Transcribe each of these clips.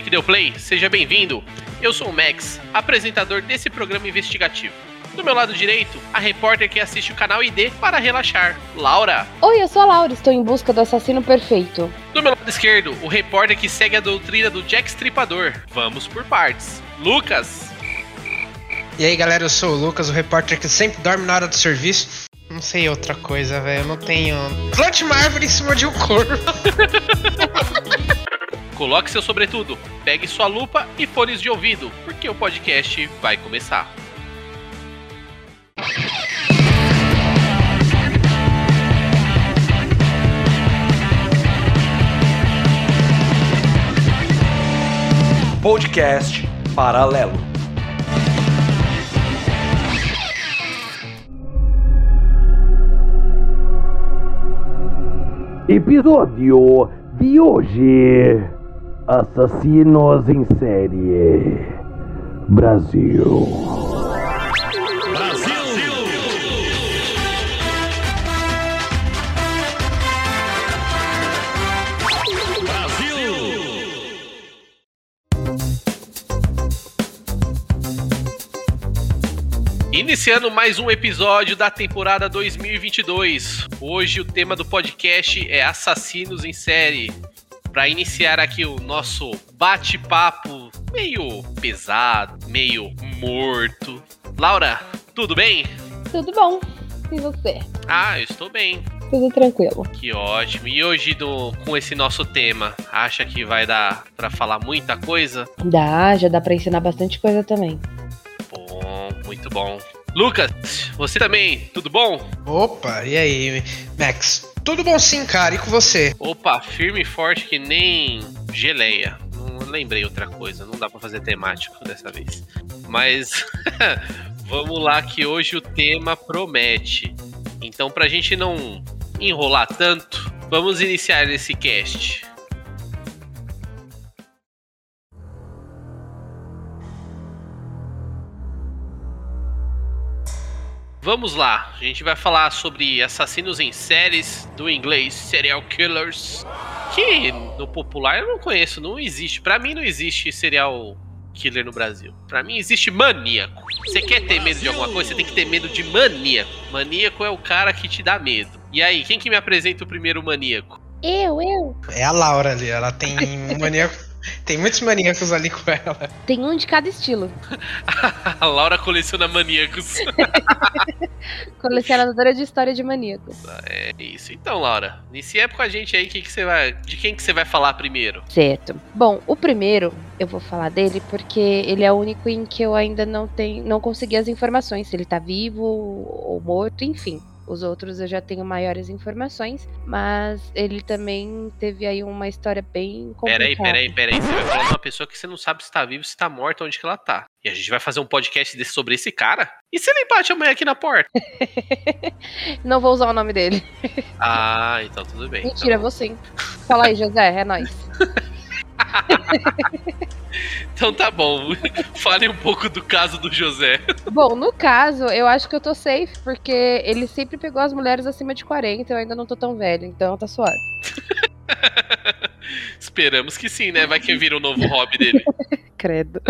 Você que deu play, seja bem-vindo. Eu sou o Max, apresentador desse programa investigativo. Do meu lado direito, a repórter que assiste o canal ID para relaxar, Laura. Oi, eu sou a Laura, estou em busca do assassino perfeito. Do meu lado esquerdo, o repórter que segue a doutrina do Jack Stripador. Vamos por partes. Lucas. E aí galera, eu sou o Lucas, o repórter que sempre dorme na hora do serviço. Não sei outra coisa, velho. Eu não tenho. Plante uma árvore em cima de um corpo. Coloque seu sobretudo, pegue sua lupa e fones de ouvido, porque o podcast vai começar. Podcast Paralelo. Episódio de hoje: Assassinos em série. Brasil. Iniciando mais um episódio da temporada 2022. Hoje o tema do podcast é assassinos em série. Para iniciar aqui o nosso bate-papo meio pesado, meio morto. Laura, tudo bem? Tudo bom? E você? Ah, eu estou bem. Tudo tranquilo. Que ótimo. E hoje do, com esse nosso tema, acha que vai dar para falar muita coisa? Dá, já dá pra ensinar bastante coisa também. Bom, muito bom. Lucas, você também, tudo bom? Opa, e aí, Max? Tudo bom sim, cara, e com você? Opa, firme e forte que nem geleia. Não lembrei outra coisa, não dá pra fazer temático dessa vez. Mas vamos lá que hoje o tema promete. Então, pra gente não enrolar tanto, vamos iniciar esse cast. Vamos lá, a gente vai falar sobre assassinos em séries do inglês serial killers, que no popular eu não conheço, não existe. Para mim não existe serial killer no Brasil. Para mim existe maníaco. Você quer ter medo de alguma coisa, você tem que ter medo de maníaco. Maníaco é o cara que te dá medo. E aí, quem que me apresenta o primeiro maníaco? Eu, eu. É a Laura ali, ela tem um maníaco. Tem muitos maníacos ali com ela. Tem um de cada estilo. a Laura coleciona maníacos. Colecionadora de história de maníacos. É isso. Então, Laura, inicia com a gente aí que que você vai, de quem que você vai falar primeiro. Certo. Bom, o primeiro eu vou falar dele porque ele é o único em que eu ainda não tenho, não consegui as informações, se ele tá vivo ou morto, enfim. Os outros eu já tenho maiores informações, mas ele também teve aí uma história bem complicada. Peraí, peraí, peraí. Você vai falar de uma pessoa que você não sabe se tá vivo, se tá morta, onde que ela tá. E a gente vai fazer um podcast desse, sobre esse cara? E se ele bate amanhã aqui na porta? não vou usar o nome dele. Ah, então tudo bem. Mentira, então... vou sim. Fala aí, José, é nóis. então tá bom. Fale um pouco do caso do José. Bom, no caso, eu acho que eu tô safe, porque ele sempre pegou as mulheres acima de 40, eu ainda não tô tão velho, então tá suave. Esperamos que sim, né? Vai que vira o novo hobby dele. Credo.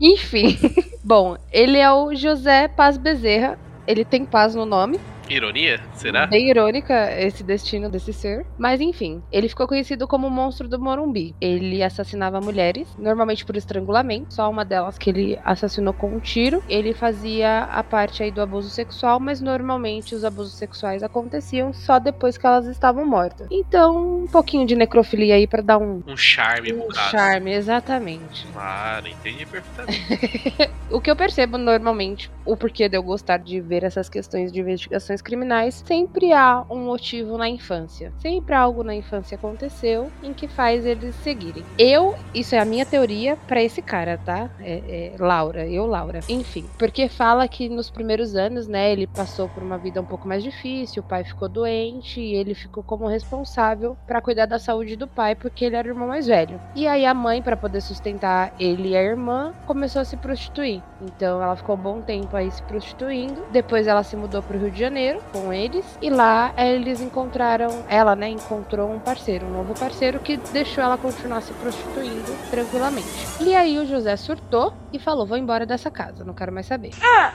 Enfim. Bom, ele é o José Paz Bezerra. Ele tem paz no nome. Ironia? Será? Bem irônica esse destino desse ser. Mas enfim, ele ficou conhecido como o monstro do Morumbi. Ele assassinava mulheres, normalmente por estrangulamento, só uma delas que ele assassinou com um tiro. Ele fazia a parte aí do abuso sexual, mas normalmente os abusos sexuais aconteciam só depois que elas estavam mortas. Então, um pouquinho de necrofilia aí para dar um um charme um charme, exatamente. Claro, entendi perfeitamente. o que eu percebo normalmente, o porquê de eu gostar de ver essas questões de investigações criminais, sempre há um motivo na infância. Sempre algo na infância aconteceu em que faz eles seguirem. Eu, isso é a minha teoria para esse cara, tá? É, é, Laura, eu, Laura. Enfim, porque fala que nos primeiros anos, né, ele passou por uma vida um pouco mais difícil, o pai ficou doente e ele ficou como responsável para cuidar da saúde do pai, porque ele era o irmão mais velho. E aí a mãe, para poder sustentar ele e a irmã, começou a se prostituir. Então ela ficou um bom tempo aí se prostituindo. Depois ela se mudou pro Rio de Janeiro Janeiro com eles e lá eles encontraram, ela, né, encontrou um parceiro, um novo parceiro que deixou ela continuar se prostituindo tranquilamente. E aí o José surtou e falou: "Vou embora dessa casa, não quero mais saber". Ah!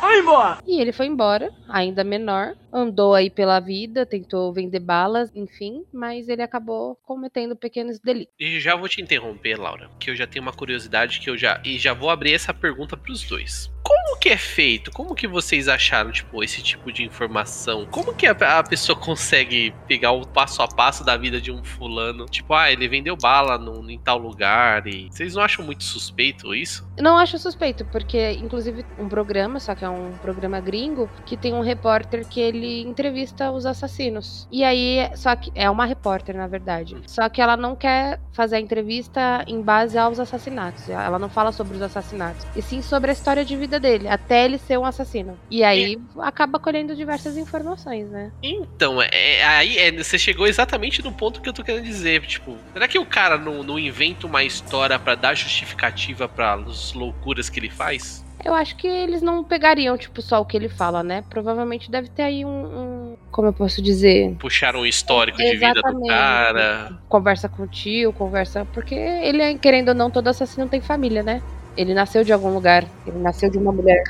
Vai embora! E ele foi embora, ainda menor, andou aí pela vida, tentou vender balas, enfim, mas ele acabou cometendo pequenos delitos. E já vou te interromper, Laura, que eu já tenho uma curiosidade que eu já e já vou abrir essa pergunta para os dois. Como que é feito? Como que vocês acharam, tipo, esse tipo de informação? Como que a, a pessoa consegue pegar o passo a passo da vida de um fulano? Tipo, ah, ele vendeu bala no, em tal lugar e... Vocês não acham muito suspeito isso? Não acho suspeito, porque inclusive um programa, só que é um programa gringo, que tem um repórter que ele entrevista os assassinos. E aí, só que é uma repórter, na verdade. Só que ela não quer fazer a entrevista em base aos assassinatos. Ela não fala sobre os assassinatos, e sim sobre a história de vida dele, até ele ser um assassino. E aí acaba colhendo diversas informações, né? Então, é, aí é, você chegou exatamente no ponto que eu tô querendo dizer. Tipo, será que o cara não, não inventa uma história para dar justificativa para as loucuras que ele faz? Eu acho que eles não pegariam, tipo, só o que ele fala, né? Provavelmente deve ter aí um. um como eu posso dizer? Puxaram um histórico de vida do cara. Conversa com o tio, conversa. Porque ele, querendo ou não, todo assassino tem família, né? Ele nasceu de algum lugar. Ele nasceu de uma mulher.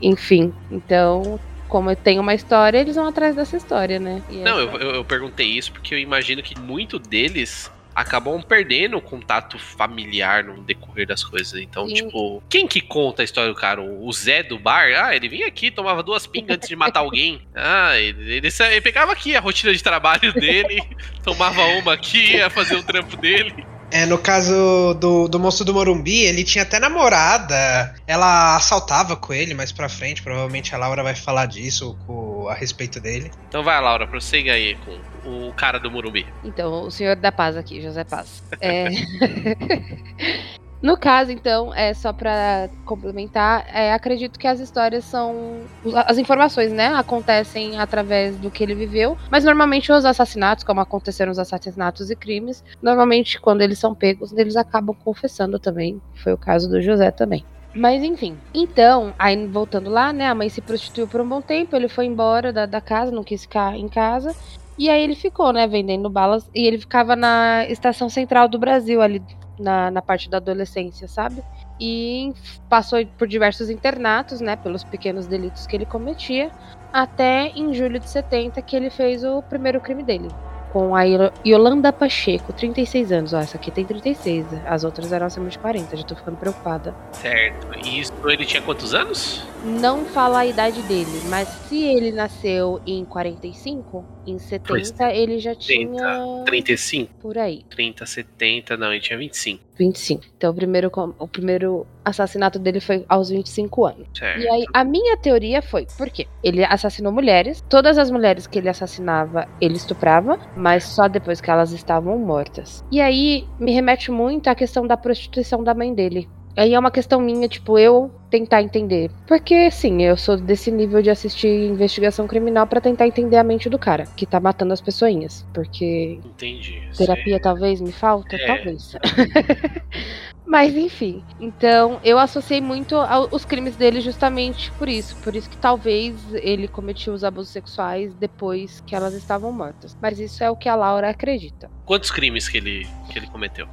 Enfim. Então, como tem uma história, eles vão atrás dessa história, né? E não, essa... eu, eu perguntei isso porque eu imagino que muito deles acabam perdendo o contato familiar no decorrer das coisas. Então, Sim. tipo, quem que conta a história do cara? O Zé do bar? Ah, ele vinha aqui, tomava duas pingas antes de matar alguém. Ah, ele, ele, ele pegava aqui a rotina de trabalho dele, tomava uma aqui, ia fazer o trampo dele. É, no caso do, do monstro do Morumbi, ele tinha até namorada. Ela assaltava com ele mais pra frente. Provavelmente a Laura vai falar disso com, a respeito dele. Então vai, Laura, prossiga aí com o cara do Morumbi. Então, o senhor da paz aqui, José Paz. É... No caso, então, é só para complementar, é, acredito que as histórias são. As informações, né? Acontecem através do que ele viveu. Mas normalmente os assassinatos, como aconteceram os assassinatos e crimes, normalmente quando eles são pegos, eles acabam confessando também. Foi o caso do José também. Mas enfim. Então, aí voltando lá, né? A mãe se prostituiu por um bom tempo, ele foi embora da, da casa, não quis ficar em casa. E aí ele ficou, né, vendendo balas. E ele ficava na estação central do Brasil, ali na, na parte da adolescência, sabe? E passou por diversos internatos, né, pelos pequenos delitos que ele cometia, até em julho de 70 que ele fez o primeiro crime dele, com a Yolanda Pacheco, 36 anos. Ó, essa aqui tem 36, as outras eram acima de 40, já tô ficando preocupada. Certo. E isso ele tinha quantos anos? Não fala a idade dele, mas se ele nasceu em 45, em 70 pois, ele já 30, tinha. 35? Por aí. 30, 70, não, ele tinha 25. 25. Então o primeiro, o primeiro assassinato dele foi aos 25 anos. Certo. E aí a minha teoria foi, por quê? Ele assassinou mulheres, todas as mulheres que ele assassinava, ele estuprava, mas só depois que elas estavam mortas. E aí me remete muito à questão da prostituição da mãe dele. Aí é uma questão minha, tipo, eu tentar entender. Porque, sim, eu sou desse nível de assistir investigação criminal para tentar entender a mente do cara que tá matando as pessoinhas. Porque. Entendi. Terapia Sei. talvez me falta? É. Talvez. Mas enfim. Então, eu associei muito os crimes dele justamente por isso. Por isso que talvez ele cometiu os abusos sexuais depois que elas estavam mortas. Mas isso é o que a Laura acredita. Quantos crimes que ele, que ele cometeu?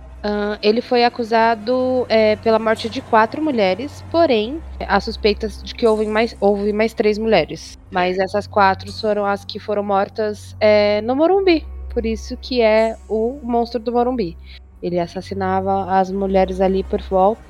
Ele foi acusado é, pela morte de quatro mulheres, porém, há suspeitas de que houve mais, houve mais três mulheres. Mas essas quatro foram as que foram mortas é, no Morumbi. Por isso que é o monstro do Morumbi. Ele assassinava as mulheres ali por,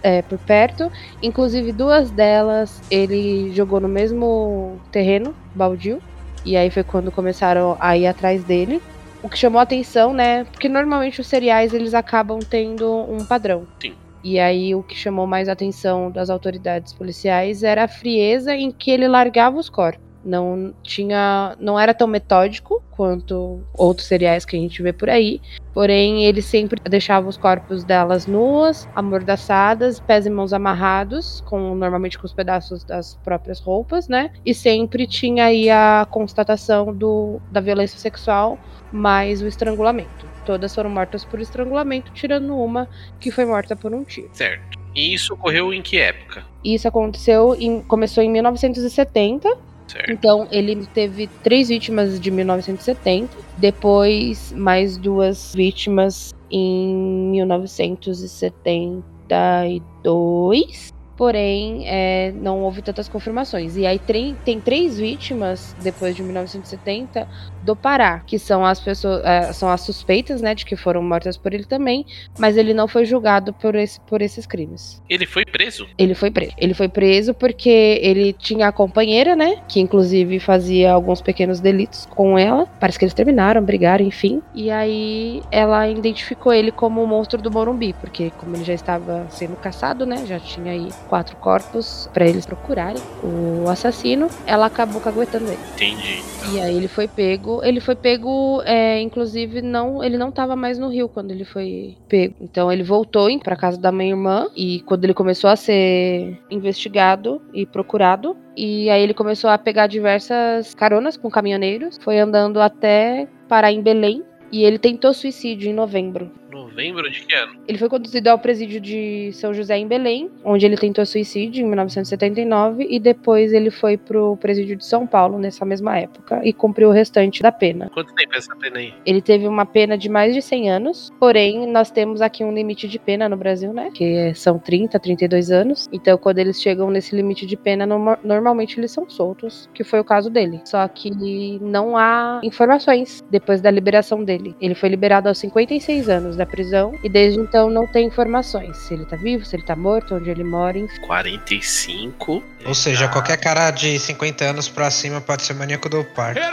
é, por perto. Inclusive, duas delas ele jogou no mesmo terreno, baldio. E aí foi quando começaram a ir atrás dele o que chamou a atenção, né? Porque normalmente os cereais eles acabam tendo um padrão. Sim. E aí o que chamou mais a atenção das autoridades policiais era a frieza em que ele largava os corpos. Não tinha, não era tão metódico quanto outros cereais que a gente vê por aí. Porém, ele sempre deixava os corpos delas nuas, amordaçadas, pés e mãos amarrados, com normalmente com os pedaços das próprias roupas, né? E sempre tinha aí a constatação do, da violência sexual mais o estrangulamento. Todas foram mortas por estrangulamento, tirando uma que foi morta por um tiro. Certo. E isso ocorreu em que época? Isso aconteceu em, começou em 1970 Certo. Então, ele teve três vítimas de 1970, depois mais duas vítimas em 1972. Porém, é, não houve tantas confirmações. E aí tem, tem três vítimas depois de 1970 do Pará, que são as pessoas, é, são as suspeitas, né, de que foram mortas por ele também, mas ele não foi julgado por, esse, por esses crimes. Ele foi preso? Ele foi preso. Ele foi preso porque ele tinha a companheira, né? Que inclusive fazia alguns pequenos delitos com ela. Parece que eles terminaram, brigaram, enfim. E aí ela identificou ele como o monstro do Morumbi, porque como ele já estava sendo caçado, né? Já tinha aí quatro corpos para eles procurarem o assassino. Ela acabou caguetando ele. Entendi. E aí ele foi pego. Ele foi pego, é, inclusive, não. Ele não tava mais no Rio quando ele foi pego. Então ele voltou para casa da minha irmã. E quando ele começou a ser investigado e procurado. E aí ele começou a pegar diversas caronas com caminhoneiros. Foi andando até parar em Belém. E ele tentou suicídio em novembro. Novembro de que ano? Ele foi conduzido ao presídio de São José em Belém, onde ele tentou suicídio em 1979 e depois ele foi pro presídio de São Paulo nessa mesma época e cumpriu o restante da pena. Quanto tempo é essa pena aí? Ele teve uma pena de mais de 100 anos, porém nós temos aqui um limite de pena no Brasil, né? Que são 30, 32 anos. Então quando eles chegam nesse limite de pena, norma- normalmente eles são soltos, que foi o caso dele. Só que não há informações depois da liberação dele. Ele foi liberado aos 56 anos da prisão e desde então não tem informações. Se ele tá vivo, se ele tá morto, onde ele mora, enfim. 45. Ou seja, qualquer cara de 50 anos pra cima pode ser maníaco do parque.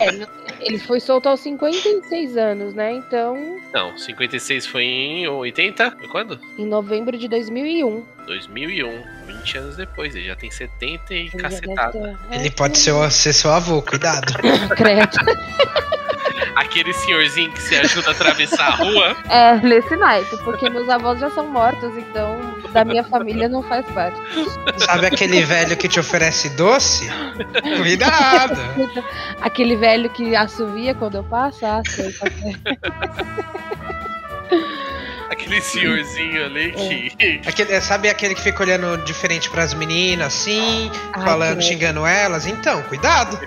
É, ele foi solto aos 56 anos, né? Então, Não, 56 foi em 80? Foi quando? em novembro de 2001. 2001. 20 anos depois. Ele já tem 70 e Ele cacetada. ter- é, Ele pode ser, ser seu avô, cuidado. Credo. Aquele senhorzinho que se ajuda a atravessar a rua. É, nesse naipe, porque meus avós já são mortos, então da minha família não faz parte. Sabe aquele velho que te oferece doce? Cuidado. Aquele velho que assovia quando eu passo, ah, sei, é. Aquele senhorzinho ali que. Aquele, sabe aquele que fica olhando diferente pras meninas, assim, Ai, falando, xingando elas? Então, cuidado.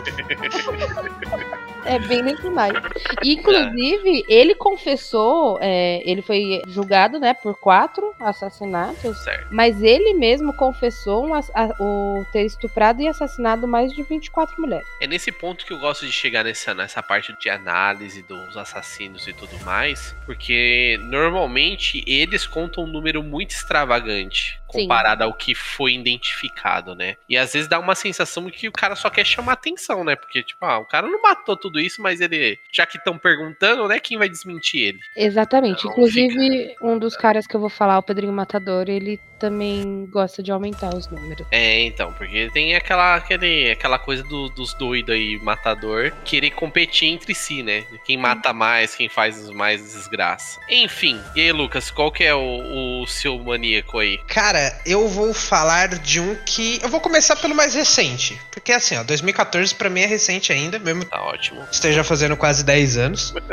É bem nesse naipe. Inclusive, ele confessou, é, ele foi julgado, né, por quatro assassinatos. Certo. Mas ele mesmo confessou um a- o ter estuprado e assassinado mais de 24 mulheres. É nesse ponto que eu gosto de chegar nessa, nessa parte de análise dos assassinos e tudo mais, porque normalmente eles contam um número muito extravagante Sim. comparado ao que foi identificado, né? E às vezes dá uma sensação de que o cara só quer chamar atenção, né? Porque, tipo, ah, o cara não matou tudo isso, mas ele, já que estão perguntando, né, quem vai desmentir ele? Exatamente. Não, Inclusive, um dos caras que eu vou falar, o Pedrinho Matador, ele também gosta de aumentar os números. É, então, porque tem aquela, aquele, aquela coisa do- dos doidos aí, matador, querer competir entre si, né? Quem mata mais, quem faz mais desgraça. Enfim, e aí, Lucas, qual que é o, o seu maníaco aí? Cara, eu vou falar de um que. Eu vou começar pelo mais recente. Porque assim, ó, 2014 pra mim é recente ainda, mesmo Tá ótimo. Esteja fazendo quase 10 anos.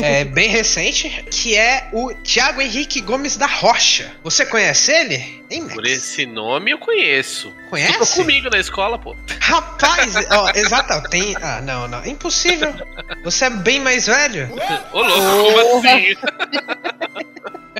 É bem recente, que é o Thiago Henrique Gomes da Rocha. Você conhece ele? Hein? Por esse nome eu conheço. Ficou Conhece? comigo na escola, pô. Rapaz, ó, exato, tem. Ah, não, não. Impossível. Você é bem mais velho. Ô, louco, como assim?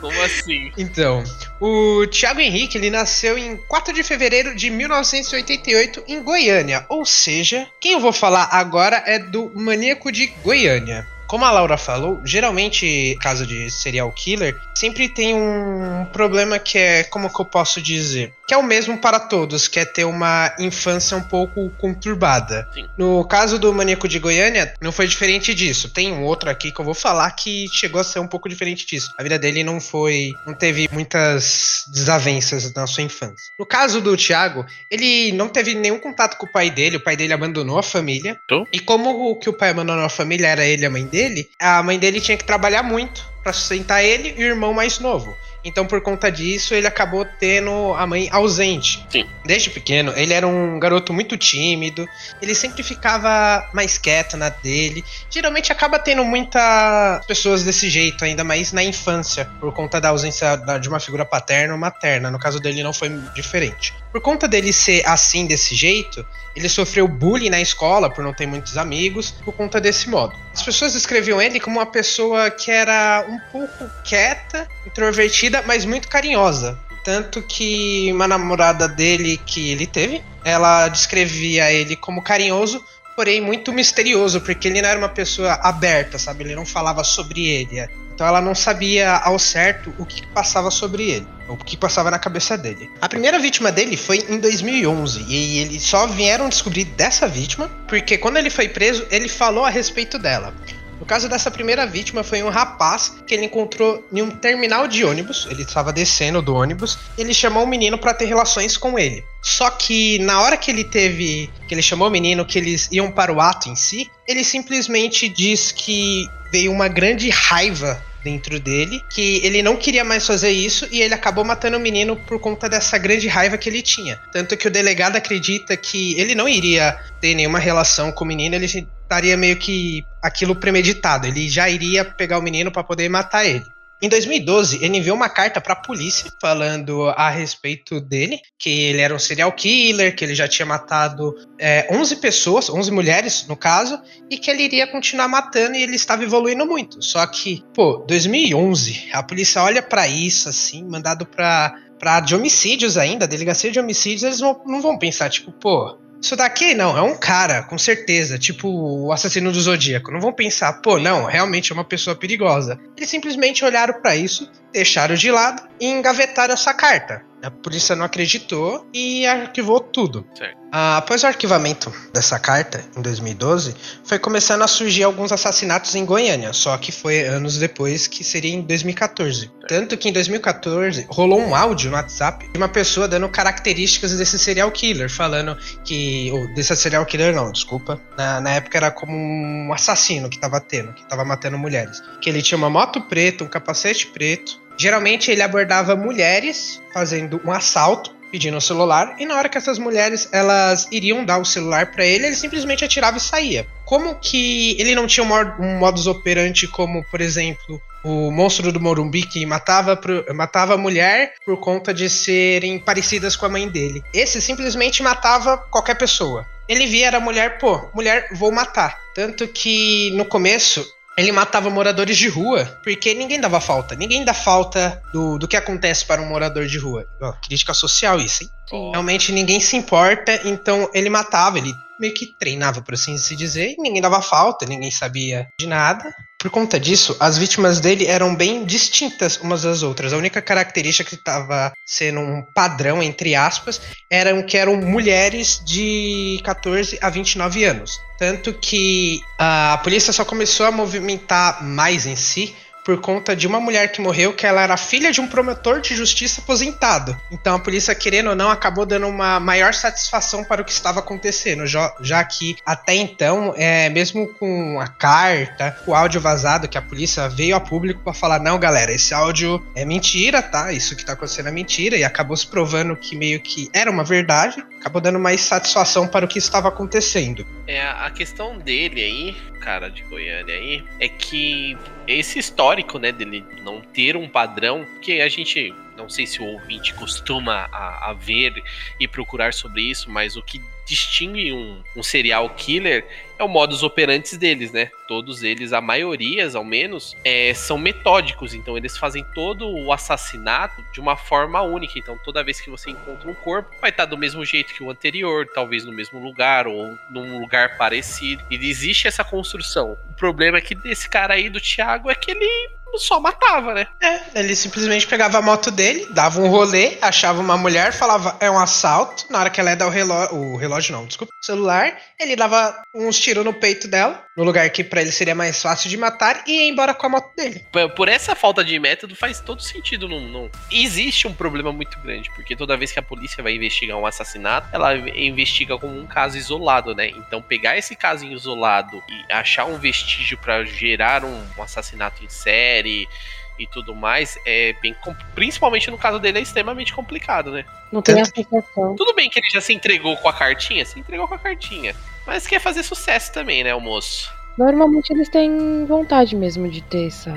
como assim? Então, o Thiago Henrique, ele nasceu em 4 de fevereiro de 1988 em Goiânia. Ou seja, quem eu vou falar agora é do Maníaco de Goiânia. Como a Laura falou, geralmente, caso de serial killer, sempre tem um problema que é, como que eu posso dizer? Que é o mesmo para todos, que é ter uma infância um pouco conturbada. Sim. No caso do Maníaco de Goiânia, não foi diferente disso. Tem um outro aqui que eu vou falar que chegou a ser um pouco diferente disso. A vida dele não foi. não teve muitas desavenças na sua infância. No caso do Thiago, ele não teve nenhum contato com o pai dele, o pai dele abandonou a família. Tô. E como o que o pai abandonou a família era ele e a mãe dele, a mãe dele tinha que trabalhar muito pra sustentar ele e o irmão mais novo. Então, por conta disso, ele acabou tendo a mãe ausente. Sim. Desde pequeno, ele era um garoto muito tímido. Ele sempre ficava mais quieto na dele. Geralmente acaba tendo muitas pessoas desse jeito, ainda mais na infância, por conta da ausência de uma figura paterna ou materna. No caso dele, não foi diferente. Por conta dele ser assim, desse jeito, ele sofreu bullying na escola por não ter muitos amigos, por conta desse modo. As pessoas descreviam ele como uma pessoa que era um pouco quieta, introvertida, mas muito carinhosa. Tanto que uma namorada dele que ele teve, ela descrevia ele como carinhoso, porém muito misterioso, porque ele não era uma pessoa aberta, sabe? Ele não falava sobre ele. Então ela não sabia ao certo o que passava sobre ele, o que passava na cabeça dele. A primeira vítima dele foi em 2011 e eles só vieram descobrir dessa vítima porque quando ele foi preso, ele falou a respeito dela. Caso dessa primeira vítima foi um rapaz que ele encontrou em um terminal de ônibus. Ele estava descendo do ônibus. Ele chamou o menino para ter relações com ele. Só que na hora que ele teve, que ele chamou o menino, que eles iam para o ato em si, ele simplesmente diz que veio uma grande raiva dentro dele, que ele não queria mais fazer isso e ele acabou matando o menino por conta dessa grande raiva que ele tinha. Tanto que o delegado acredita que ele não iria ter nenhuma relação com o menino, ele estaria meio que aquilo premeditado, ele já iria pegar o menino para poder matar ele. Em 2012, ele enviou uma carta para a polícia falando a respeito dele, que ele era um serial killer, que ele já tinha matado é, 11 pessoas, 11 mulheres no caso, e que ele iria continuar matando e ele estava evoluindo muito. Só que, pô, 2011, a polícia olha para isso assim, mandado para para de homicídios ainda, delegacia de homicídios, eles não vão pensar tipo, pô, isso daqui não, é um cara, com certeza, tipo o assassino do Zodíaco. Não vão pensar, pô, não, realmente é uma pessoa perigosa. Eles simplesmente olharam para isso, deixaram de lado e engavetaram essa carta. A polícia não acreditou e arquivou tudo. Ah, após o arquivamento dessa carta, em 2012, foi começando a surgir alguns assassinatos em Goiânia, só que foi anos depois, que seria em 2014. Tanto que em 2014 rolou um áudio no WhatsApp de uma pessoa dando características desse serial killer, falando que. Ou desse serial killer, não, desculpa. Na, na época era como um assassino que tava tendo, que tava matando mulheres. Que ele tinha uma moto preta, um capacete preto Geralmente ele abordava mulheres fazendo um assalto, pedindo o celular, e na hora que essas mulheres elas iriam dar o celular para ele, ele simplesmente atirava e saía. Como que ele não tinha um modus operandi como, por exemplo, o monstro do Morumbi que matava, pro, matava a mulher por conta de serem parecidas com a mãe dele. Esse simplesmente matava qualquer pessoa. Ele via era mulher, pô, mulher, vou matar. Tanto que no começo ele matava moradores de rua, porque ninguém dava falta. Ninguém dá falta do, do que acontece para um morador de rua. Ó, crítica social isso, hein? Sim. Realmente ninguém se importa, então ele matava, ele meio que treinava, por assim se dizer, e ninguém dava falta, ninguém sabia de nada. Por conta disso, as vítimas dele eram bem distintas umas das outras. A única característica que estava sendo um padrão, entre aspas, eram que eram mulheres de 14 a 29 anos. Tanto que a polícia só começou a movimentar mais em si por conta de uma mulher que morreu, que ela era filha de um promotor de justiça aposentado. Então a polícia, querendo ou não, acabou dando uma maior satisfação para o que estava acontecendo, já, já que até então, é, mesmo com a carta, o áudio vazado, que a polícia veio a público para falar: não, galera, esse áudio é mentira, tá? Isso que tá acontecendo é mentira, e acabou se provando que meio que era uma verdade, acabou dando mais satisfação para o que estava acontecendo. É, a questão dele aí, cara de Goiânia aí, é que esse histórico, né, dele não ter um padrão, que a gente não sei se o ouvinte costuma a, a, ver e procurar sobre isso, mas o que distingue um, um serial killer é o modus operandi deles, né? Todos eles, a maioria, ao menos, é, são metódicos. Então eles fazem todo o assassinato de uma forma única. Então toda vez que você encontra um corpo, vai estar do mesmo jeito que o anterior, talvez no mesmo lugar ou num lugar parecido. E existe essa construção. O problema é que desse cara aí do Thiago é que ele só matava, né? É, ele simplesmente pegava a moto dele, dava um rolê, achava uma mulher, falava é um assalto. Na hora que ela ia dar o relógio, o relógio não, desculpa, o celular, ele dava uns tiros no peito dela, no lugar que para ele seria mais fácil de matar, e ia embora com a moto dele. Por essa falta de método faz todo sentido. Não, não... Existe um problema muito grande, porque toda vez que a polícia vai investigar um assassinato, ela investiga como um caso isolado, né? Então pegar esse caso isolado e achar um vestígio para gerar um, um assassinato em série e tudo mais, é bem. Principalmente no caso dele, é extremamente complicado, né? Não tem aplicação. Tudo bem que ele já se entregou com a cartinha, se entregou com a cartinha. Mas quer fazer sucesso também, né, o moço? Normalmente eles têm vontade mesmo de ter essa,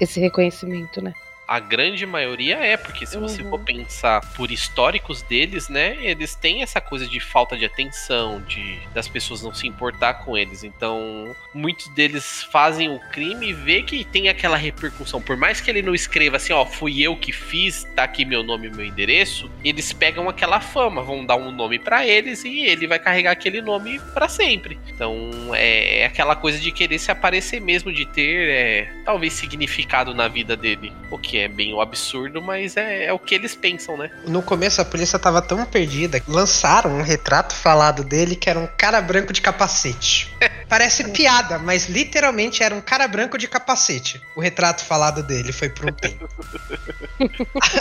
esse reconhecimento, né? A grande maioria é, porque se você Uhum. for pensar por históricos deles, né, eles têm essa coisa de falta de atenção, de das pessoas não se importar com eles. Então, muitos deles fazem o crime e vê que tem aquela repercussão. Por mais que ele não escreva assim, ó, fui eu que fiz, tá aqui meu nome e meu endereço, eles pegam aquela fama, vão dar um nome pra eles e ele vai carregar aquele nome pra sempre. Então, é, é aquela coisa de querer se aparecer mesmo, de ter é, talvez significado na vida dele. O que é bem o absurdo, mas é, é o que eles pensam, né? No começo a polícia tava tão perdida que lançaram um retrato falado dele que era um cara branco de capacete. Parece piada, mas literalmente era um cara branco de capacete. O retrato falado dele foi um tempo.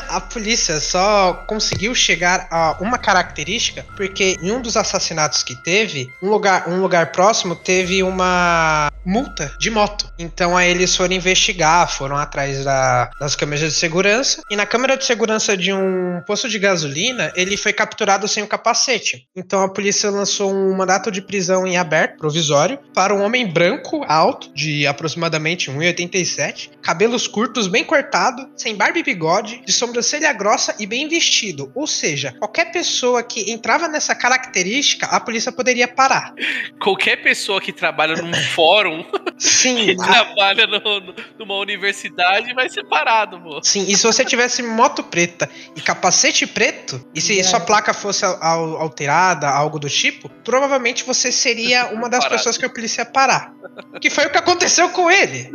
a, a polícia só conseguiu chegar a uma característica porque em um dos assassinatos que teve, um lugar, um lugar próximo teve uma multa de moto. Então aí eles foram investigar, foram atrás da- das câmeras de segurança e na câmera de segurança de um posto de gasolina ele foi capturado sem o capacete. Então a polícia lançou um mandato de prisão em aberto provisório para um homem branco alto de aproximadamente 1,87, cabelos curtos bem cortado, sem barba e bigode, de sobrancelha grossa e bem vestido. Ou seja, qualquer pessoa que entrava nessa característica a polícia poderia parar. Qualquer pessoa que trabalha num fórum, Sim, que trabalha no- no- numa universidade, vai ser parado, moço. Sim, e se você tivesse moto preta e capacete preto, e se É. sua placa fosse al- alterada, algo do tipo, provavelmente você seria uma das Parado. pessoas que a polícia ia parar. Que foi o que aconteceu com ele.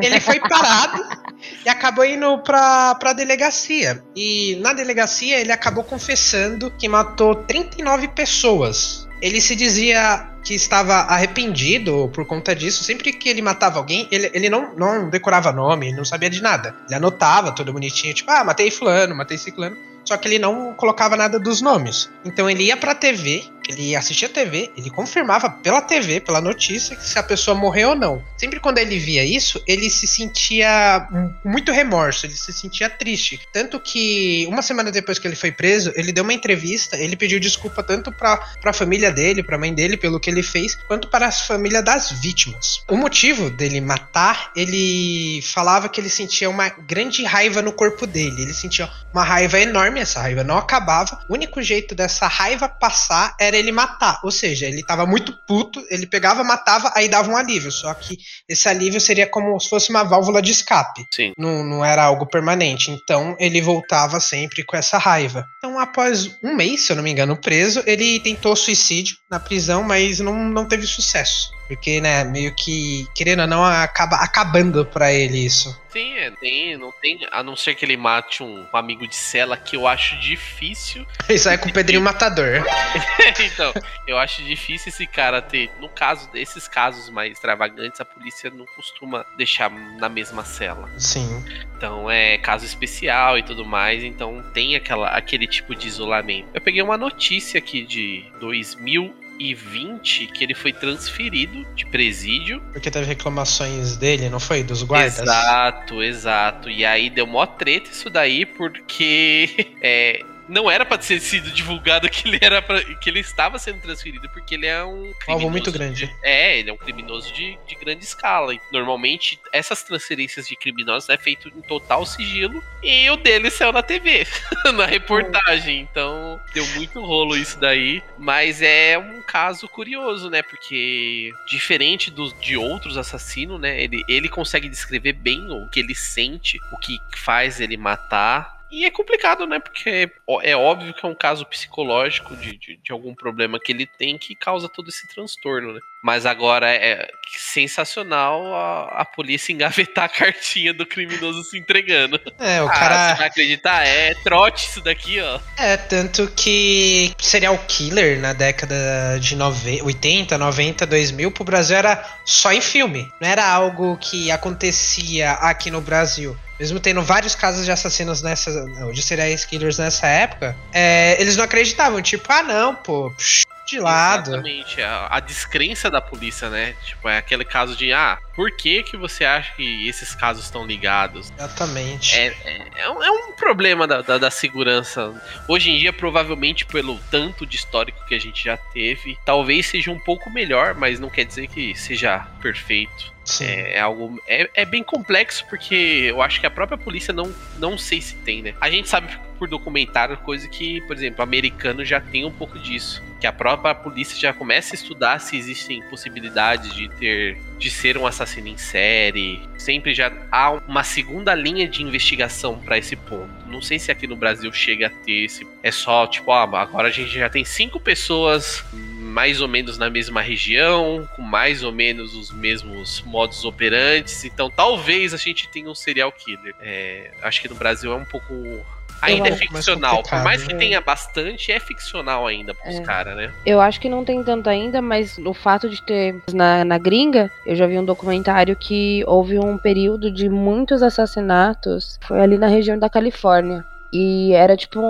Ele foi parado e acabou indo pra, pra delegacia. E na delegacia ele acabou confessando que matou 39 pessoas. Ele se dizia que estava arrependido por conta disso. Sempre que ele matava alguém, ele, ele não, não decorava nome, não sabia de nada. Ele anotava tudo bonitinho, tipo, ah, matei fulano, matei ciclano. Só que ele não colocava nada dos nomes. Então ele ia pra TV, ele assistia a TV, ele confirmava pela TV, pela notícia, se a pessoa morreu ou não. Sempre quando ele via isso, ele se sentia muito remorso, ele se sentia triste. Tanto que uma semana depois que ele foi preso, ele deu uma entrevista, ele pediu desculpa tanto pra, pra família dele, pra mãe dele, pelo que ele fez, quanto para a família das vítimas. O motivo dele matar, ele falava que ele sentia uma grande raiva no corpo dele. Ele sentia uma raiva enorme, essa raiva não acabava. O único jeito dessa raiva passar era ele matar. Ou seja, ele tava muito puto, ele pegava, matava, aí dava um alívio. Só que esse alívio seria como se fosse uma válvula de escape. Sim. Não, não era algo permanente. Então ele voltava sempre com essa raiva. Então, após um mês, se eu não me engano, preso, ele tentou suicídio na prisão, mas não, não teve sucesso. Porque, né, meio que, querendo ou não, acaba acabando pra ele isso. Sim, é, tem, não tem. A não ser que ele mate um, um amigo de cela, que eu acho difícil. Isso aí é com o Pedrinho Matador. então, eu acho difícil esse cara ter. No caso desses casos mais extravagantes, a polícia não costuma deixar na mesma cela. Sim. Então é caso especial e tudo mais, então tem aquela, aquele tipo de isolamento. Eu peguei uma notícia aqui de 2020 que ele foi transferido de presídio. Porque teve reclamações dele, não foi? Dos guardas? Exato, exato. E aí deu mó treta isso daí, porque é, não era pra ter sido divulgado que ele era pra, que ele estava sendo transferido, porque ele é um alvo muito grande. é, ele é um criminoso de, de grande escala. E normalmente, essas transferências de criminosos é feito em total sigilo. E o dele saiu na TV, na reportagem. Então, deu muito rolo isso daí. Mas é um caso curioso, né? Porque, diferente dos, de outros assassinos, né? Ele, ele consegue descrever bem o que ele sente, o que faz ele matar. E é complicado, né? Porque é óbvio que é um caso psicológico de, de, de algum problema que ele tem que causa todo esse transtorno, né? Mas agora é sensacional a, a polícia engavetar a cartinha do criminoso se entregando. É, o Ah, cara. você vai acreditar? É trote isso daqui, ó. É, tanto que serial killer na década de nove... 80, 90, 2000 pro Brasil era só em filme. Não era algo que acontecia aqui no Brasil. Mesmo tendo vários casos de assassinos nessa. De serial killers nessa época, é, eles não acreditavam. Tipo, ah não, pô. psh, de lado. Exatamente. A, a descrença da polícia, né? Tipo, é aquele caso de, ah, por que que você acha que esses casos estão ligados? Exatamente. É, é, é um, é um problema da, da, da segurança. Hoje em dia, provavelmente, pelo tanto de histórico que a gente já teve, talvez seja um pouco melhor, mas não quer dizer que seja perfeito. Sim. É, é algo. É, é bem complexo, porque eu acho que a própria polícia não, não sei se tem, né? A gente sabe por documentário coisa que, por exemplo, americano já tem um pouco disso. Que a própria polícia já começa a estudar se existem possibilidades de ter. de ser um assassino em série. Sempre já há uma segunda linha de investigação para esse ponto. Não sei se aqui no Brasil chega a ter esse. É só, tipo, ah, agora a gente já tem cinco pessoas mais ou menos na mesma região, com mais ou menos os mesmos modos operantes. Então talvez a gente tenha um serial killer. É, acho que no Brasil é um pouco. Ainda é ficcional. Por mais que né? tenha bastante, é ficcional ainda pros É. caras, né? Eu acho que não tem tanto ainda, mas o fato de ter na, na gringa, eu já vi um documentário que houve um período de muitos assassinatos. Foi ali na região da Califórnia. E era tipo.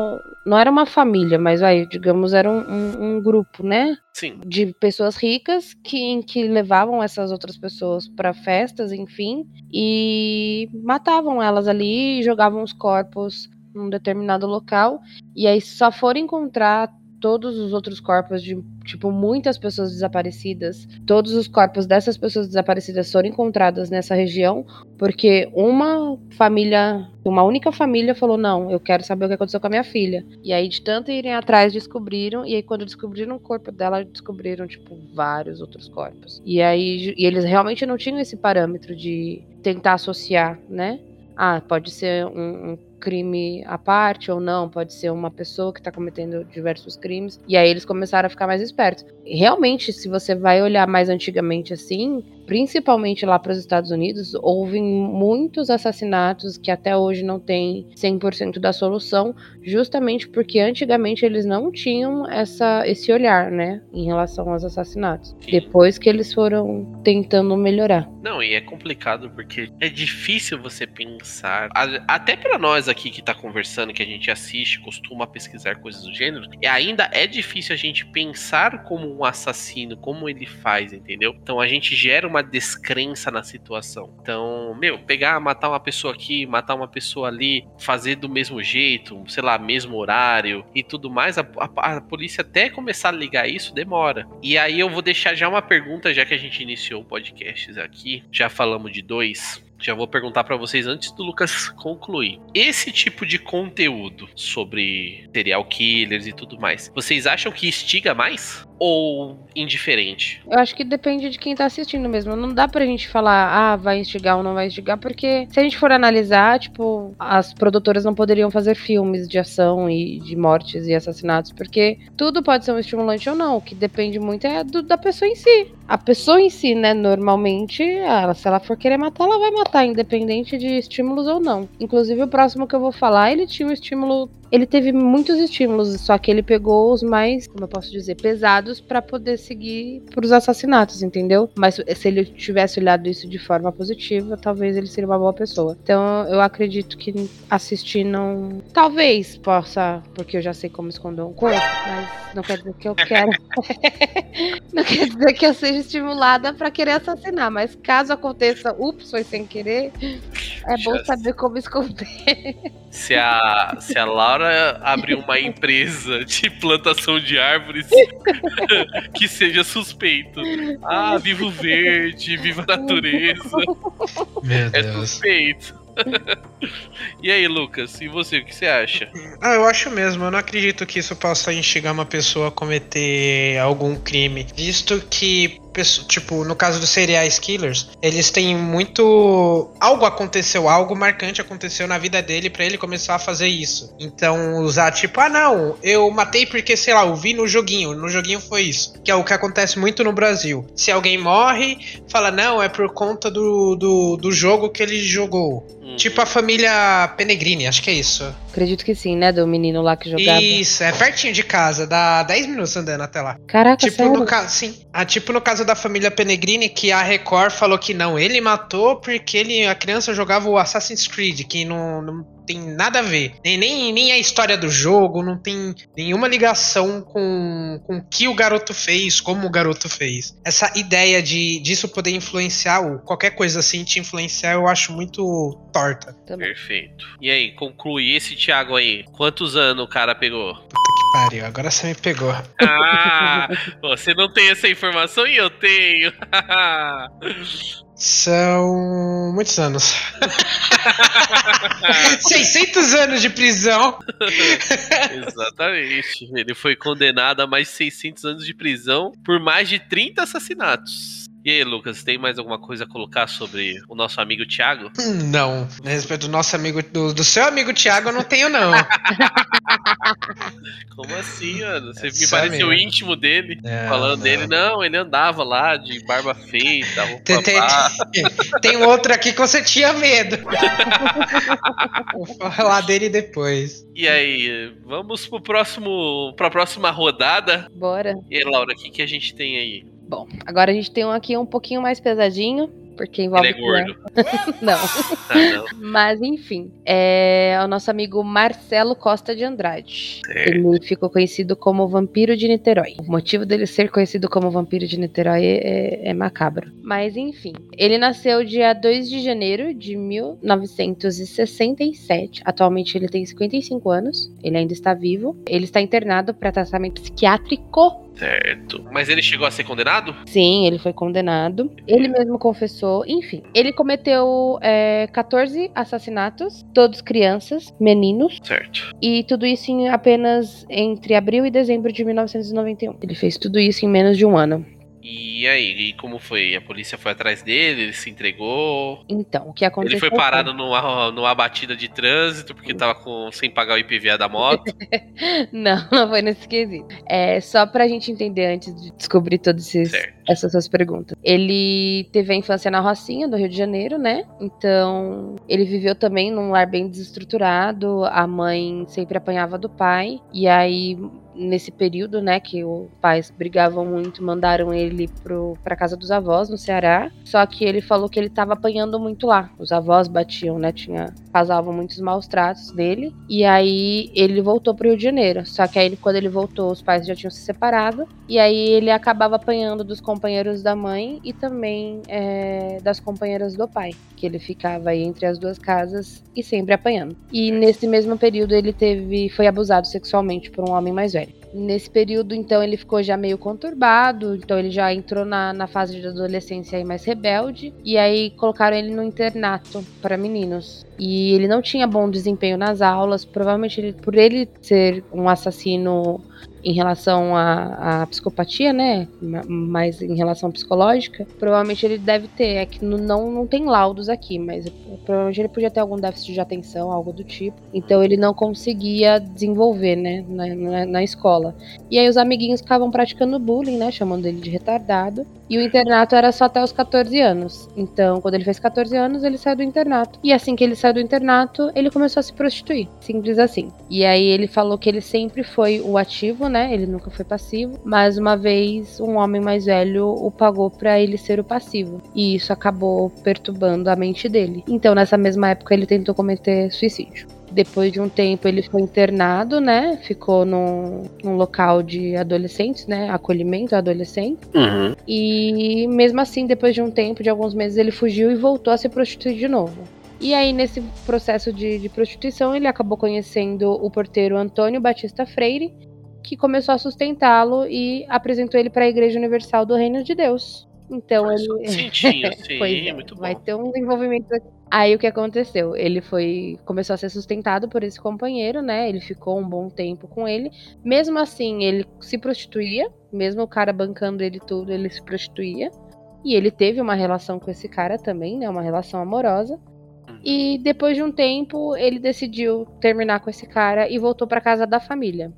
Não era uma família, mas vai, digamos, era um, um- um grupo, né? Sim. de pessoas ricas que, que levavam essas outras pessoas para festas, enfim, e matavam elas ali, e jogavam os corpos num determinado local, e aí só foram encontrar todos os outros corpos de tipo muitas pessoas desaparecidas. Todos os corpos dessas pessoas desaparecidas foram encontradas nessa região porque uma família, uma única família falou: "Não, eu quero saber o que aconteceu com a minha filha". E aí de tanto irem atrás descobriram e aí quando descobriram o corpo dela, descobriram tipo vários outros corpos. E aí e eles realmente não tinham esse parâmetro de tentar associar, né? Ah, pode ser um, um crime à parte ou não, pode ser uma pessoa que tá cometendo diversos crimes. E aí eles começaram a ficar mais espertos. Realmente, se você vai olhar mais antigamente assim, principalmente lá para os Estados Unidos, houve muitos assassinatos que até hoje não tem 100% da solução, justamente porque antigamente eles não tinham essa, esse olhar, né, em relação aos assassinatos. Sim. Depois que eles foram tentando melhorar. Não, e é complicado porque é difícil você pensar. Até pra nós aqui que tá conversando, que a gente assiste, costuma pesquisar coisas do gênero, e ainda é difícil a gente pensar como um assassino, como ele faz, entendeu? Então a gente gera uma descrença na situação. Então, meu, pegar, matar uma pessoa aqui, matar uma pessoa ali, fazer do mesmo jeito, sei lá, mesmo horário e tudo mais, a, a- a polícia até começar a ligar isso demora. E aí eu vou deixar já uma pergunta, já que a gente iniciou o podcast aqui, já falamos de dois. Já vou perguntar pra vocês antes do Lucas concluir. Esse tipo de conteúdo sobre serial killers e tudo mais, vocês acham que instiga mais ou indiferente? Eu acho que depende de quem tá assistindo mesmo. Não dá pra gente falar, ah, vai instigar ou não vai instigar, porque se a gente for analisar, tipo, as produtoras não poderiam fazer filmes de ação e de mortes e assassinatos, porque tudo pode ser um estimulante ou não. O que depende muito é do- da pessoa em si. A pessoa em si, né, normalmente, ela, se ela for querer matar, ela vai matar, independente de estímulos ou não. Inclusive, o próximo que eu vou falar, ele tinha um estímulo. Ele teve muitos estímulos, só que ele pegou os mais, como eu posso dizer, pesados pra poder seguir pros assassinatos, entendeu? Mas se ele tivesse olhado isso de forma positiva, talvez ele seria uma boa pessoa. Então, eu acredito que assistir não. Talvez possa, porque eu já sei como esconder um corpo, mas não quer dizer que eu quero. não quer dizer que eu seja estimulada pra querer assassinar, mas caso aconteça, ups, foi sem querer, é bom saber como esconder. Se a, se a Laura abrir uma empresa de plantação de árvores que seja suspeito. Ah, viva o verde, viva a natureza. Meu É Deus. suspeito. e aí, Lucas, e você, o que você acha? Ah, eu acho mesmo. Eu não acredito que isso possa instigar uma pessoa a cometer algum crime. Visto que, tipo, no caso dos serial killers, eles têm muito. Algo aconteceu, algo marcante aconteceu na vida dele pra ele começar a fazer isso. Então, usar, tipo, ah, não, eu matei porque, sei lá, eu vi no joguinho. No joguinho foi isso. Que é o que acontece muito no Brasil. Se alguém morre, fala, não, é por conta do, do, do jogo que ele jogou. Hum, Tipo a família Penegrini, acho que é isso. Acredito que sim, né? Do menino lá que jogava. Isso, é pertinho de casa, dá 10 minutos andando até lá. Caraca, tipo, sério? no caso, sim. Ah, tipo no caso da família Penegrini, que a Record falou que não, ele matou porque ele, a criança jogava o Assassin's Creed, que não, não tem nada a ver. Nem, nem, nem a história do jogo, não tem nenhuma ligação com, com o que o garoto fez, como o garoto fez. Essa ideia de disso poder influenciar, ou qualquer coisa assim te influenciar, eu acho muito torta. Também. Perfeito. E aí, conclui esse Thiago aí. Quantos anos o cara pegou? Puta que pariu, agora você me pegou. Ah, você não tem essa informação e eu tenho. São muitos anos. 600 anos de prisão. Exatamente. Ele foi condenado a mais 600 anos de prisão por mais de 30 assassinatos. E aí, Lucas, tem mais alguma coisa a colocar sobre o nosso amigo Thiago? Não, a respeito do nosso amigo, do, do seu amigo Thiago, eu não tenho, não. Como assim, mano? Você É me pareceu íntimo dele. Não, falando não. dele, não, ele andava lá de barba feita, roupa Tem, tem, tem outro aqui que você tinha medo. Vou falar dele depois. E aí, vamos pro próximo, pra próxima rodada. Bora. E aí, Laura, o que, que a gente tem aí? Bom, agora a gente tem um aqui um pouquinho mais pesadinho, porque envolve. Ele é gordo. Não. Ah, não. Mas enfim, é o nosso amigo Marcelo Costa de Andrade. Certo. Ele ficou conhecido como Vampiro de Niterói. O motivo dele ser conhecido como Vampiro de Niterói é, é macabro. Mas enfim, ele nasceu dia 2 de janeiro de 1967. Atualmente ele tem 55 anos. Ele ainda está vivo. Ele está internado para tratamento psiquiátrico. Certo. Mas ele chegou a ser condenado? Sim, ele foi condenado. Ele mesmo confessou. Enfim, ele cometeu é, 14 assassinatos, todos crianças, meninos. Certo. E tudo isso em apenas entre abril e dezembro de 1991. Ele fez tudo isso em menos de um ano. E aí, e como foi? A polícia foi atrás dele, ele se entregou. Então, o que aconteceu? Ele foi parado numa, numa batida de trânsito porque tava com, sem pagar o IPVA da moto. Não, não foi nesse quesito. É só pra gente entender antes de descobrir todas Certo. Essas suas perguntas. Ele teve a infância na Rocinha, do Rio de Janeiro, né? Então, ele viveu também num lar bem desestruturado. A mãe sempre apanhava do pai. E aí, nesse período, né, que os pais brigavam muito, mandaram ele pro, pra casa dos avós no Ceará. Só que ele falou que ele tava apanhando muito lá. Os avós batiam, né? Tinha, causavam muitos maus tratos dele. E aí ele voltou pro Rio de Janeiro. Só que aí, quando ele voltou, os pais já tinham se separado. E aí ele acabava apanhando dos companheiros da mãe e também é, das companheiras do pai. Que ele ficava aí entre as duas casas e sempre apanhando. E nesse mesmo período ele teve. foi abusado sexualmente por um homem mais velho. Nesse período, então, ele ficou já meio conturbado, então ele já entrou na, na fase de adolescência aí mais rebelde, e aí colocaram ele no internato para meninos. E ele não tinha bom desempenho nas aulas, provavelmente ele, por ele ser um assassino em relação à, à psicopatia, né? Ma- Mas em relação psicológica, provavelmente ele deve ter. É que não, não tem laudos aqui, mas provavelmente ele podia ter algum déficit de atenção, algo do tipo. Então ele não conseguia desenvolver, né? Na, na, na escola. E aí os amiguinhos ficavam praticando bullying, né? Chamando ele de retardado. E o internato era só até os 14 anos. Então, quando ele fez 14 anos, ele saiu do internato. E assim que ele saiu do internato, ele começou a se prostituir. Simples assim. E aí ele falou que ele sempre foi o ativo, né? Ele nunca foi passivo. Mas uma vez um homem mais velho o pagou pra ele ser o passivo. E isso acabou perturbando a mente dele. Então, nessa mesma época, ele tentou cometer suicídio. Depois de um tempo ele foi internado, né? Ficou num, num local de adolescentes, né? Acolhimento a adolescentes. Uhum. E mesmo assim, depois de um tempo, de alguns meses, ele fugiu e voltou a se prostituir de novo. E aí, nesse processo de, de prostituição, ele acabou conhecendo o porteiro Antônio Batista Freire, que começou a sustentá-lo e apresentou ele para a Igreja Universal do Reino de Deus. Então Faz ele. sentido, sim, é, muito bom. vai ter um desenvolvimento aqui. Aí o que aconteceu? Ele foi começou a ser sustentado por esse companheiro, né? Ele ficou um bom tempo com ele. Mesmo assim, ele se prostituía, mesmo o cara bancando ele tudo, ele se prostituía. E ele teve uma relação com esse cara também, né? Uma relação amorosa. Uhum. E depois de um tempo, ele decidiu terminar com esse cara e voltou para casa da família.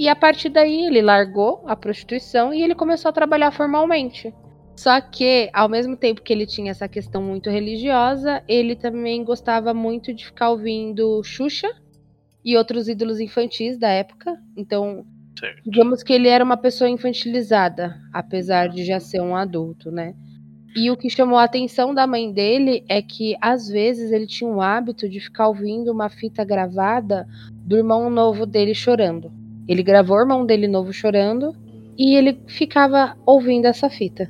E a partir daí, ele largou a prostituição e ele começou a trabalhar formalmente. Só que, ao mesmo tempo que ele tinha essa questão muito religiosa, ele também gostava muito de ficar ouvindo Xuxa e outros ídolos infantis da época. Então, Certo. digamos que ele era uma pessoa infantilizada, apesar de já ser um adulto, né? E o que chamou a atenção da mãe dele é que, às vezes, ele tinha o hábito de ficar ouvindo uma fita gravada do irmão novo dele chorando. Ele gravou o irmão dele novo chorando e ele ficava ouvindo essa fita.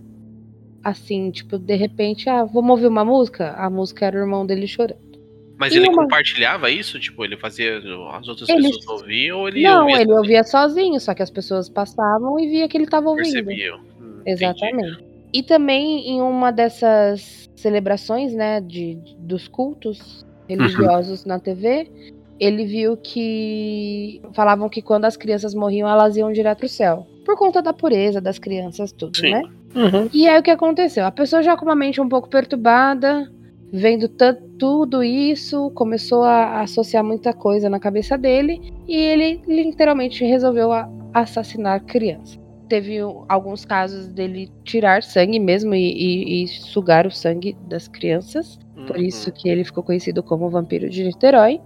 Assim, tipo, de repente, ah, vamos ouvir uma música? A música era o irmão dele chorando. Mas E ele uma- compartilhava isso? Tipo, ele fazia as outras Ele- pessoas ouvir ou ele Não, ouvia ele sozinho? ouvia sozinho, só que as pessoas passavam e via que ele estava ouvindo. Percebiam. Hum, entendi. Exatamente. E também em uma dessas celebrações, né, de, dos cultos religiosos na TV, ele viu que falavam que quando as crianças morriam, elas iam direto pro céu. Por conta da pureza das crianças, tudo, Sim. né? Uhum. E aí o que aconteceu? A pessoa já com uma mente um pouco perturbada, vendo tudo isso, começou a associar muita coisa na cabeça dele e ele literalmente resolveu a- assassinar criança. Teve alguns casos dele tirar sangue mesmo e, e- e sugar o sangue das crianças, por Uhum. isso que ele ficou conhecido como o vampiro de Niterói.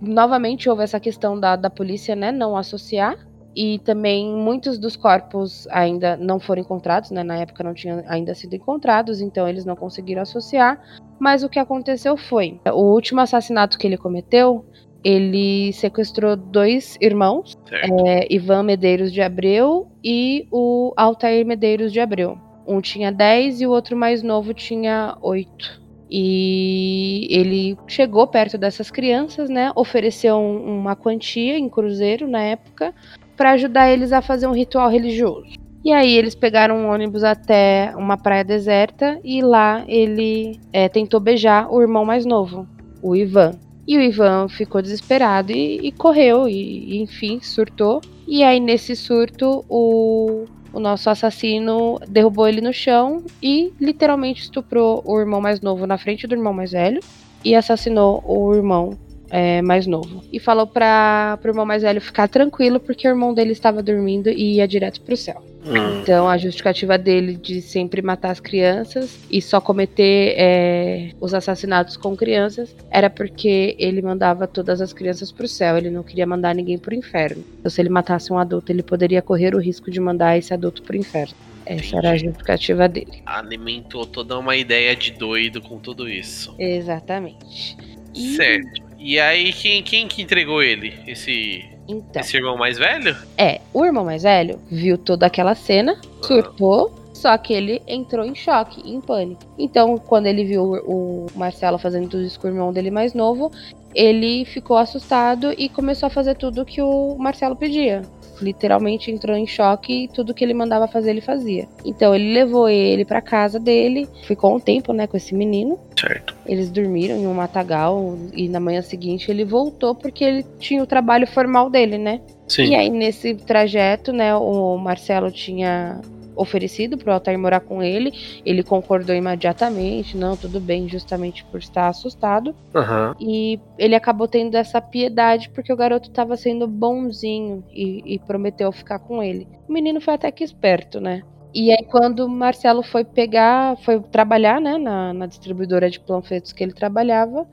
Novamente houve essa questão da, da polícia, né, não associar. E também muitos dos corpos ainda não foram encontrados, né? Na época não tinham ainda sido encontrados, então eles não conseguiram associar. Mas o que aconteceu foi: o último assassinato que ele cometeu, ele sequestrou dois irmãos, é, Ivan Medeiros de Abreu e o Altair Medeiros de Abreu. Um tinha 10 e o outro mais novo tinha 8. E ele chegou perto dessas crianças, né? Ofereceu um- uma quantia em cruzeiro na época para ajudar eles a fazer um ritual religioso. E aí eles pegaram um ônibus até uma praia deserta e lá ele é, tentou beijar o irmão mais novo, o Ivan. E o Ivan ficou desesperado e, e correu, e, e, enfim, surtou. E aí, nesse surto, o, o nosso assassino derrubou ele no chão e literalmente estuprou o irmão mais novo na frente do irmão mais velho e assassinou o irmão é, mais novo. E falou para o irmão mais velho ficar tranquilo porque o irmão dele estava dormindo e ia direto pro céu. Hum. Então a justificativa dele de sempre matar as crianças e só cometer é, os assassinatos com crianças era porque ele mandava todas as crianças pro céu, ele não queria mandar ninguém pro inferno. Então se ele matasse um adulto, ele poderia correr o risco de mandar esse adulto pro inferno. Essa era a justificativa dele. Alimentou toda uma ideia de doido com tudo isso. Exatamente. E- Certo. E aí, quem, quem que entregou ele? Esse, Então, esse irmão mais velho? é, o irmão mais velho viu toda aquela cena, surtou, só que ele entrou em choque, em pânico. Então, quando ele viu o o Marcelo fazendo tudo isso com o irmão dele mais novo, ele ficou assustado e começou a fazer tudo que o Marcelo pedia. Literalmente entrou em choque e tudo que ele mandava fazer ele fazia. Então ele levou ele pra casa dele, ficou um tempo, né, com esse menino. Certo. Eles dormiram em um matagal e na manhã seguinte ele voltou porque ele tinha o trabalho formal dele, né? Sim. E aí, nesse trajeto, né, o Marcelo tinha oferecido pro Altair morar com ele. Ele concordou imediatamente, não, tudo bem, justamente por estar assustado. Aham. E ele acabou tendo essa piedade porque o garoto tava sendo bonzinho e, e prometeu ficar com ele. O menino foi até que esperto, né? E aí, quando o Marcelo foi pegar, foi trabalhar, né, na, na distribuidora de panfletos que ele trabalhava,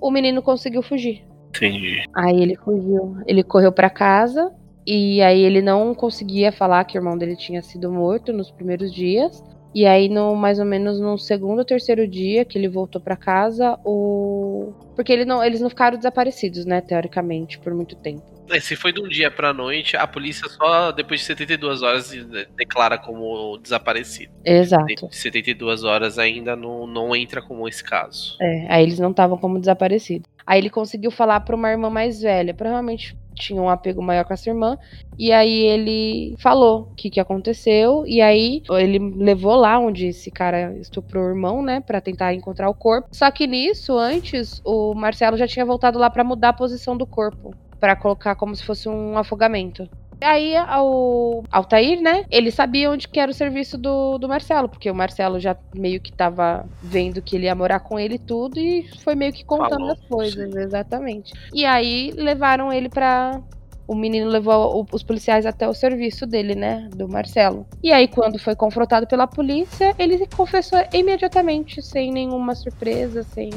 o menino conseguiu fugir. Entendi. Aí ele fugiu. Ele correu pra casa e aí ele não conseguia falar que o irmão dele tinha sido morto nos primeiros dias. E aí, no, mais ou menos no segundo ou terceiro dia que ele voltou pra casa, o. Porque ele não, eles não ficaram desaparecidos, né? Teoricamente, por muito tempo. É, Se foi de um dia pra noite, a polícia só depois de 72 horas de- declara como desaparecido. Exato. Dentro de 72 horas ainda não, não entra como esse caso. É, aí eles não estavam como desaparecidos. Aí ele conseguiu falar pra uma irmã mais velha, provavelmente tinha um apego maior com essa irmã, e aí ele falou o que, que aconteceu, e aí ele levou lá onde esse cara estuprou o irmão, né, Pra tentar encontrar o corpo. Só que nisso, antes, o Marcelo já tinha voltado lá pra mudar a posição do corpo, Pra colocar como se fosse um afogamento. Aí o Altair, né? Ele sabia onde que era o serviço do, do Marcelo, porque o Marcelo já meio que tava vendo que ele ia morar com ele e tudo, e foi meio que contando Falou, as coisas, exatamente. E aí levaram ele pra. O menino levou os policiais até o serviço dele, né? Do Marcelo. E aí, quando foi confrontado pela polícia, ele confessou imediatamente, sem nenhuma surpresa, sem,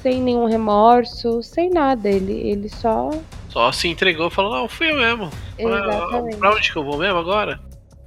sem nenhum remorso, sem nada. Ele, ele só. Só se entregou e falou, não, fui eu mesmo. Exatamente. Pra onde que eu vou mesmo agora?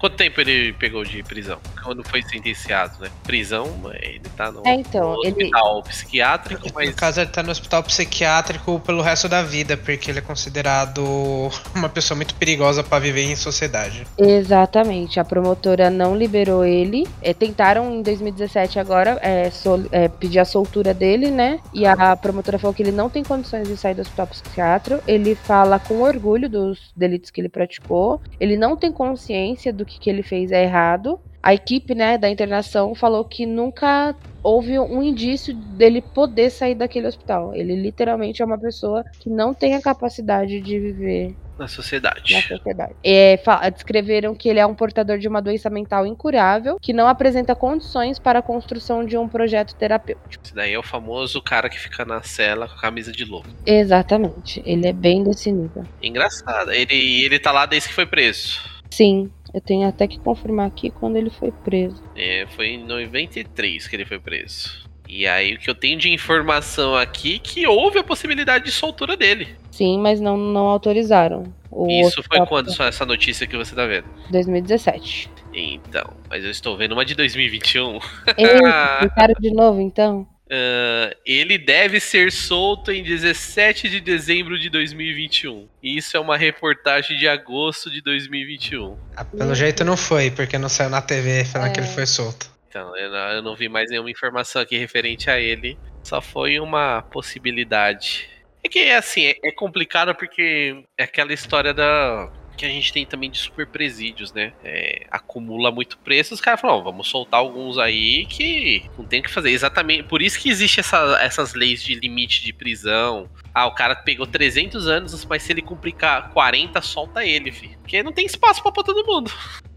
Quanto tempo ele pegou de prisão? Quando foi sentenciado, né? Prisão, ele tá no, É, então, no ele- hospital psiquiátrico, mas No caso, ele tá no hospital psiquiátrico pelo resto da vida, porque ele é considerado uma pessoa muito perigosa pra viver em sociedade. Exatamente. A promotora não liberou ele. É, tentaram em 2017 agora é, sol- é, pedir a soltura dele, né? E a promotora falou que ele não tem condições de sair do hospital psiquiátrico. Ele fala com orgulho dos delitos que ele praticou. Ele não tem consciência do que, que ele fez é errado. A equipe, né, da internação falou que nunca houve um indício dele poder sair daquele hospital. Ele literalmente é uma pessoa que não tem a capacidade de viver na sociedade. na sociedade. É, descreveram que ele é um portador de uma doença mental incurável, que não apresenta condições para a construção de um projeto terapêutico. Esse daí é o famoso cara que fica na cela com a camisa de lobo. Exatamente. Ele é bem desse nível. Engraçado. Ele, ele tá lá desde que foi preso. Sim, eu tenho até que confirmar aqui quando ele foi preso. É, foi em 93 que ele foi preso. E aí o que eu tenho de informação aqui é que houve a possibilidade de soltura dele. Sim, mas não, não autorizaram. O Isso foi hospital- quando essa notícia que você tá vendo? 2017. Então, mas eu estou vendo uma de 2021. Eita, tentaram de novo, então? Ah, ele deve ser solto em 17 de dezembro de 2021. Isso é uma reportagem de agosto de 2021. Ah, pelo jeito não foi, porque não saiu na TV falando É. que ele foi solto. Então, eu não, eu não vi mais nenhuma informação aqui referente a ele. Só foi uma possibilidade. É que, assim, é, é complicado porque é aquela história da. Que a gente tem também de super presídios, né? É, acumula muito preço, os caras falam, "Ó, vamos soltar alguns aí que não tem o que fazer. Exatamente. Por isso que existe essa- essas leis de limite de prisão. Ah, o cara pegou 300 anos, mas se ele cumprir ca- 40, solta ele, filho. Porque não tem espaço pôr todo mundo.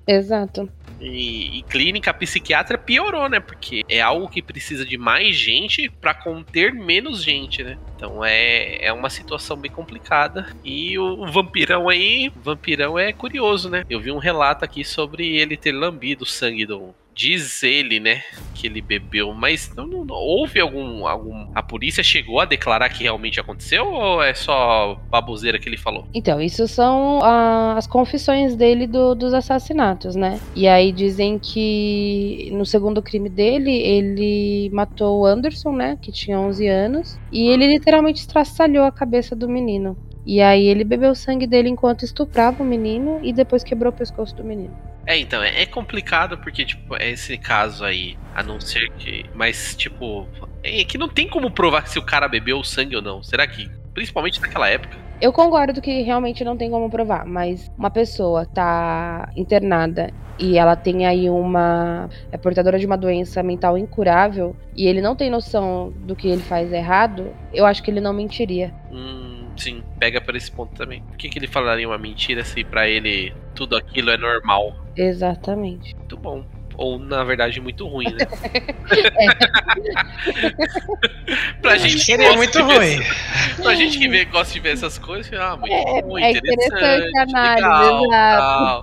Exato. E, e clínica psiquiatra piorou, né? Porque é algo que precisa de mais gente pra conter menos gente, né? Então é, é uma situação bem complicada. E o, o vampirão aí, o vampirão é curioso, né? Eu vi um relato aqui sobre ele ter lambido o sangue do. Diz ele, né? Que ele bebeu, mas não, não- não- houve algum, algum. A polícia chegou a declarar que realmente aconteceu ou é só baboseira que ele falou? Então, isso são ah, as confissões dele do- dos assassinatos, né? E aí dizem que no segundo crime dele, ele matou o Anderson, né? Que tinha 11 anos. E ele literalmente estraçalhou a cabeça do menino. E aí ele bebeu o sangue dele enquanto estuprava o menino e depois quebrou o pescoço do menino. É, então, é, é complicado porque, tipo, é esse caso aí, a não ser que. Mas, tipo, é que não tem como provar se o cara bebeu o sangue ou não. Será que. Principalmente naquela época. Eu concordo que realmente não tem como provar, mas uma pessoa tá internada e ela tem aí uma. é portadora de uma doença mental incurável e ele não tem noção do que ele faz errado, eu acho que ele não mentiria. Hum, sim, pega por esse ponto também. Por que, que ele falaria uma mentira se pra ele tudo aquilo é normal? Exatamente. Muito bom. Ou, na verdade, muito ruim, né? pra gente que gosta muito de ver ruim. Pra gente que vê, gosta de ver essas coisas, ah, muito É- bom, é interessante, interessante a análise, legal, tal.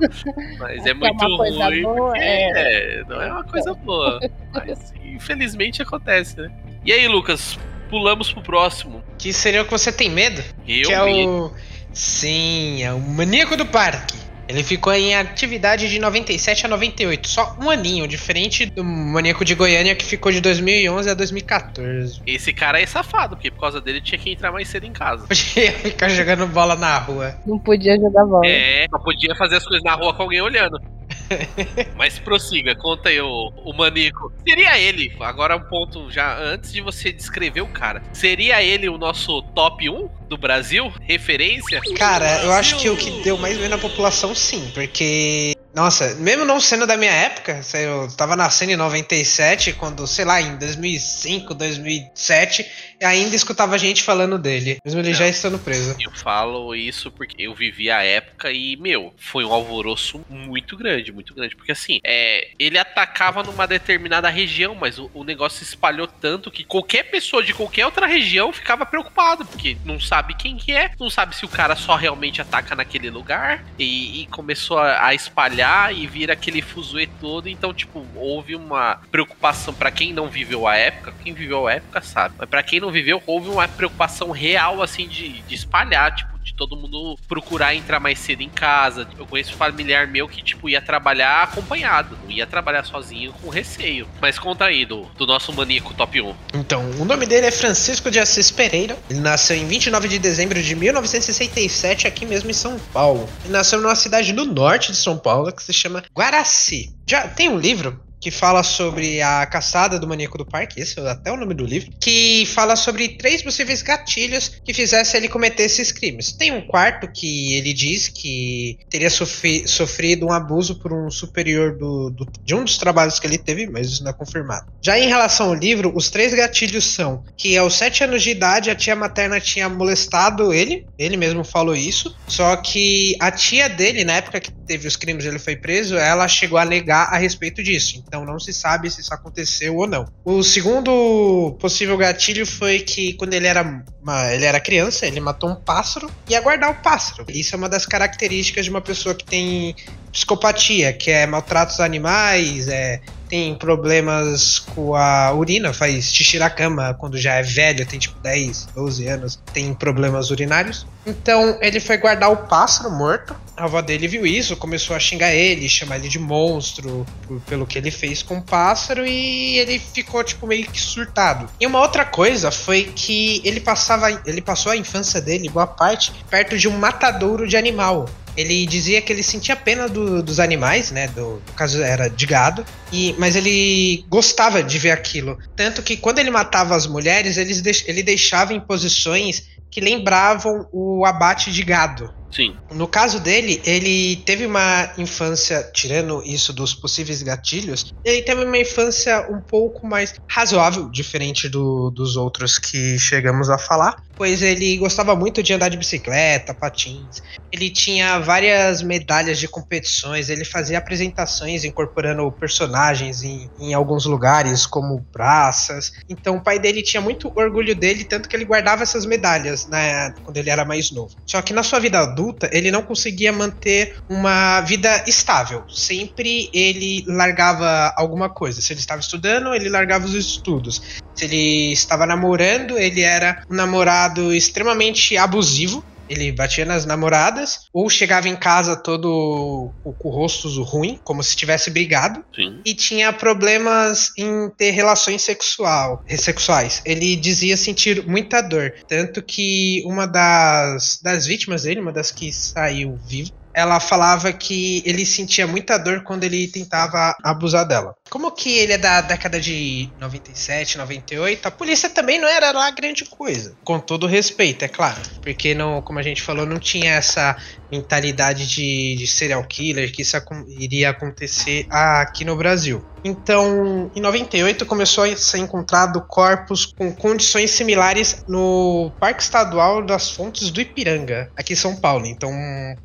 Mas Que é é muito uma coisa ruim, boa, é. é, não é uma coisa boa. Mas infelizmente acontece, né? E aí, Lucas, pulamos pro próximo. Que seria o que você tem medo? Eu que é medo. o. Sim, é o Maníaco do Parque. Ele ficou em atividade de 97 a 98, só um aninho, diferente do Maníaco de Goiânia que ficou de 2011 a 2014. Esse cara é safado, porque por causa dele tinha que entrar mais cedo em casa. Podia ficar jogando bola na rua. Não podia jogar bola. É, só podia fazer as coisas na rua com alguém olhando. Mas prossiga, conta aí o, o maníaco. Seria ele, agora um ponto já antes de você descrever o cara. Seria ele o nosso top 1 do Brasil? Referência? Cara, eu acho que o que deu mais medo na população, sim, porque. Nossa, mesmo não sendo da minha época, sei, eu tava nascendo em 97, quando, sei lá, em 2005, 2007, e ainda escutava gente falando dele, mesmo ele Não. já estando preso. Eu falo isso porque eu vivi a época e, meu, foi um alvoroço muito grande, muito grande. Porque assim, é, ele atacava numa determinada região, mas o, o negócio se espalhou tanto que qualquer pessoa de qualquer outra região ficava preocupada, porque não sabe quem que é, não sabe se o cara só realmente ataca naquele lugar, e, e começou a, a espalhar e vira aquele fuzuê todo. Então, tipo, houve uma preocupação pra quem não viveu a época, quem viveu a época sabe, mas pra quem não viveu, houve uma preocupação real, assim, de, de espalhar, tipo, De todo mundo procurar entrar mais cedo em casa. Eu conheço um familiar meu que, tipo, ia trabalhar acompanhado. Não ia trabalhar sozinho com receio. Mas conta aí do, do nosso maníaco top 1. Então, o nome dele é Francisco de Assis Pereira. Ele nasceu em 29 de dezembro de 1967, aqui mesmo em São Paulo. Ele nasceu numa cidade do norte de São Paulo que se chama Guaraci. Já tem um livro que fala sobre a caçada do maníaco do parque, esse é até o nome do livro, que fala sobre três possíveis gatilhos que fizessem ele cometer esses crimes. Tem um quarto que ele diz que teria sofri sofrido um abuso por um superior do, do, de um dos trabalhos que ele teve, mas isso não é confirmado. Já em relação ao livro, os três gatilhos são que aos sete anos de idade a tia materna tinha molestado ele, ele mesmo falou isso, só que a tia dele, na época que teve os crimes ele foi preso, ela chegou a negar a respeito disso. Então não se sabe se isso aconteceu ou não. O segundo possível gatilho foi que quando ele era, uma, ele era criança, ele matou um pássaro e ia guardar o pássaro. Isso é uma das características de uma pessoa que tem psicopatia, que é maltratos animais, é tem problemas com a urina, faz xixi na cama quando já é velho, tem tipo 10, 12 anos, tem problemas urinários. Então ele foi guardar o pássaro morto. A avó dele viu isso, começou a xingar ele, chamar ele de monstro por, pelo que ele fez com o pássaro e ele ficou tipo meio que surtado. E uma outra coisa foi que ele passava, ele passou a infância dele, boa parte, perto de um matadouro de animal ele dizia que ele sentia pena do, dos animais, né? Do, no caso era de gado, e, mas ele gostava de ver aquilo. Tanto que quando ele matava as mulheres, ele, ele deixava em posições que lembravam o abate de gado. Sim. No caso dele, ele teve uma infância, tirando isso dos possíveis gatilhos, ele teve uma infância um pouco mais razoável, diferente do, dos outros que chegamos a falar, pois ele gostava muito de andar de bicicleta, patins. Ele tinha várias medalhas de competições, ele fazia apresentações incorporando personagens em, em alguns lugares, como praças. Então o pai dele tinha muito orgulho dele, tanto que ele guardava essas medalhas né, quando ele era mais novo. Só que na sua vida adulta, adulta, ele não conseguia manter uma vida estável. Sempre ele largava alguma coisa. Se ele estava estudando, ele largava os estudos. Se ele estava namorando, ele era um namorado extremamente abusivo ele batia nas namoradas, ou chegava em casa todo com o rosto ruim, como se tivesse brigado, Sim. e tinha problemas em ter relações sexual, sexuais. Ele dizia sentir muita dor, tanto que uma das, das vítimas dele, uma das que saiu viva, ela falava que ele sentia muita dor quando ele tentava abusar dela. Como que ele é da década de 97, 98, a polícia também não era lá grande coisa. Com todo respeito, é claro. Porque, não, como a gente falou, não tinha essa mentalidade de, de serial killer, que isso iria acontecer aqui no Brasil. Então, em 98 começou a ser encontrado corpos com condições similares no Parque Estadual das Fontes do Ipiranga, aqui em São Paulo. Então,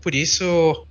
por isso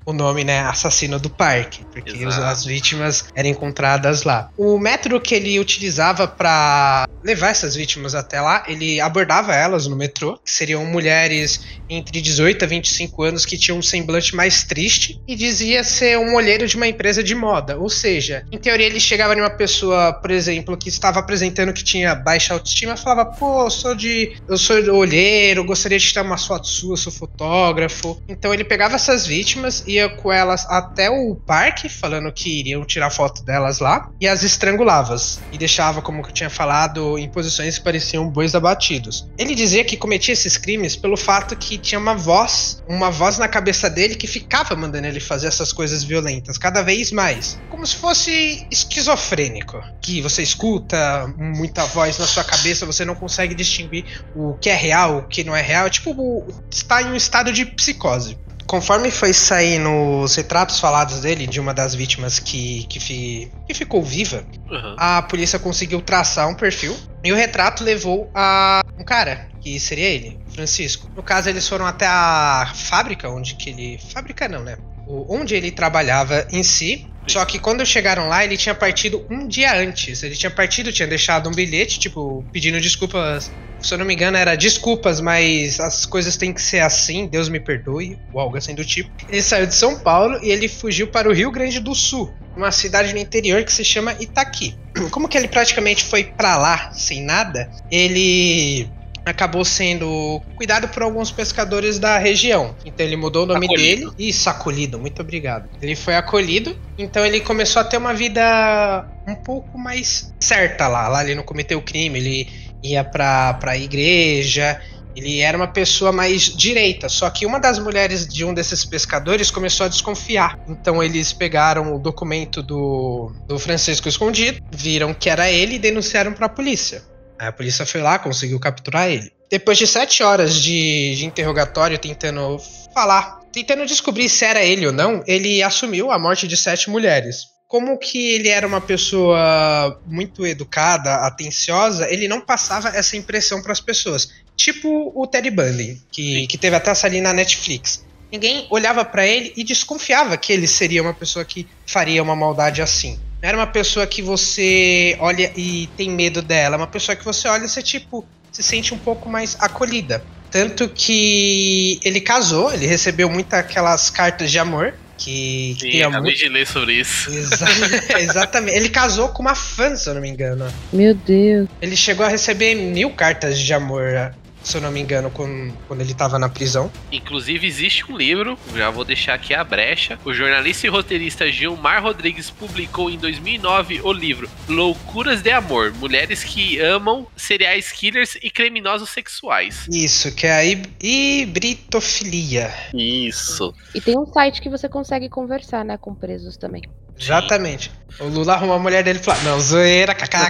o nome, né, assassino do parque, porque as vítimas eram encontradas lá. O método que ele utilizava para levar essas vítimas até lá, ele abordava elas no metrô, que seriam mulheres entre 18 a 25 anos que tinham um semblante mais triste e dizia ser um olheiro de uma empresa de moda. Ou seja, em teoria ele chegava em uma pessoa, por exemplo, que estava apresentando que tinha baixa autoestima falava: "Pô, eu sou de eu sou olheiro, gostaria de tirar umas fotos suas, sou fotógrafo". Então ele pegava essas vítimas, ia com elas até o parque, falando que iriam tirar foto delas lá, e as estrangulava e deixava, como eu tinha falado, em posições que pareciam bois abatidos. Ele dizia que cometia esses crimes pelo fato que tinha uma voz, uma voz na cabeça dele que ficava mandando ele fazer essas coisas violentas, cada vez mais. Como se fosse esquizofrênico. Que você escuta muita voz na sua cabeça, você não consegue distinguir o que é real, o que não é real. É tipo, está em um estado de psicose. Conforme foi saindo os retratos falados dele, de uma das vítimas que, que, fi, que ficou viva, Uhum. a polícia conseguiu traçar um perfil e o retrato levou a um cara, que seria ele, Francisco. No caso, eles foram até a fábrica onde que ele. Fábrica não, né? Onde ele trabalhava em si. Só que quando chegaram lá, ele tinha partido um dia antes. Ele tinha partido, tinha deixado um bilhete, tipo, pedindo desculpas. Se eu não me engano, era desculpas, mas as coisas têm que ser assim, Deus me perdoe, ou algo assim do tipo. Ele saiu de São Paulo e ele fugiu para o Rio Grande do Sul, uma cidade no interior que se chama Itaqui. Como que ele praticamente foi pra lá sem nada, ele acabou sendo cuidado por alguns pescadores da região. Então ele mudou o nome Acolhido. dele. Isso, acolhido, muito obrigado. Ele foi acolhido, então ele começou a ter uma vida um pouco mais certa lá. Lá ele não cometeu crime, ele ia pra, pra igreja. Ele era uma pessoa mais direita, só que uma das mulheres de um desses pescadores começou a desconfiar. Então eles pegaram o documento do, do Francisco escondido, viram que era ele e denunciaram pra polícia. Aí a polícia foi lá, conseguiu capturar ele. Depois de sete horas de, de interrogatório tentando falar, tentando descobrir se era ele ou não, ele assumiu a morte de sete mulheres. Como que ele era uma pessoa muito educada, atenciosa, ele não passava essa impressão para as pessoas. Tipo o Ted Bundy, que, que teve até ali na Netflix. Ninguém olhava para ele e desconfiava que ele seria uma pessoa que faria uma maldade assim. Não era uma pessoa que você olha e tem medo dela, é uma pessoa que você olha e você, tipo, se sente um pouco mais acolhida. Tanto que ele casou, ele recebeu muitas aquelas cartas de amor, que, que Sim, tem acabei amor. de ler sobre isso. Exa- exatamente. Ele casou com uma fã, se eu não me engano. Meu Deus. Ele chegou a receber mil cartas de amor, se eu não me engano, quando, quando ele tava na prisão. Inclusive, existe um livro, já vou deixar aqui a brecha. O jornalista e roteirista Gilmar Rodrigues publicou em 2009 o livro Loucuras de Amor: Mulheres que amam serial killers e criminosos sexuais. Isso, que é a hib- hibritofilia. Isso. E tem um site que você consegue conversar, né, com presos também. Exatamente. O Lula arrumou a mulher dele e falou: Não, zoeira, kkk.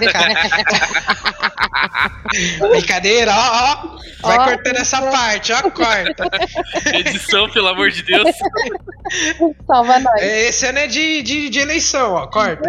Brincadeira, ó, ó. Vai Ó, cortando essa parte, ó, corta. Edição, pelo amor de Deus. Salva nós. Esse ano é de, de, de eleição, ó, corta.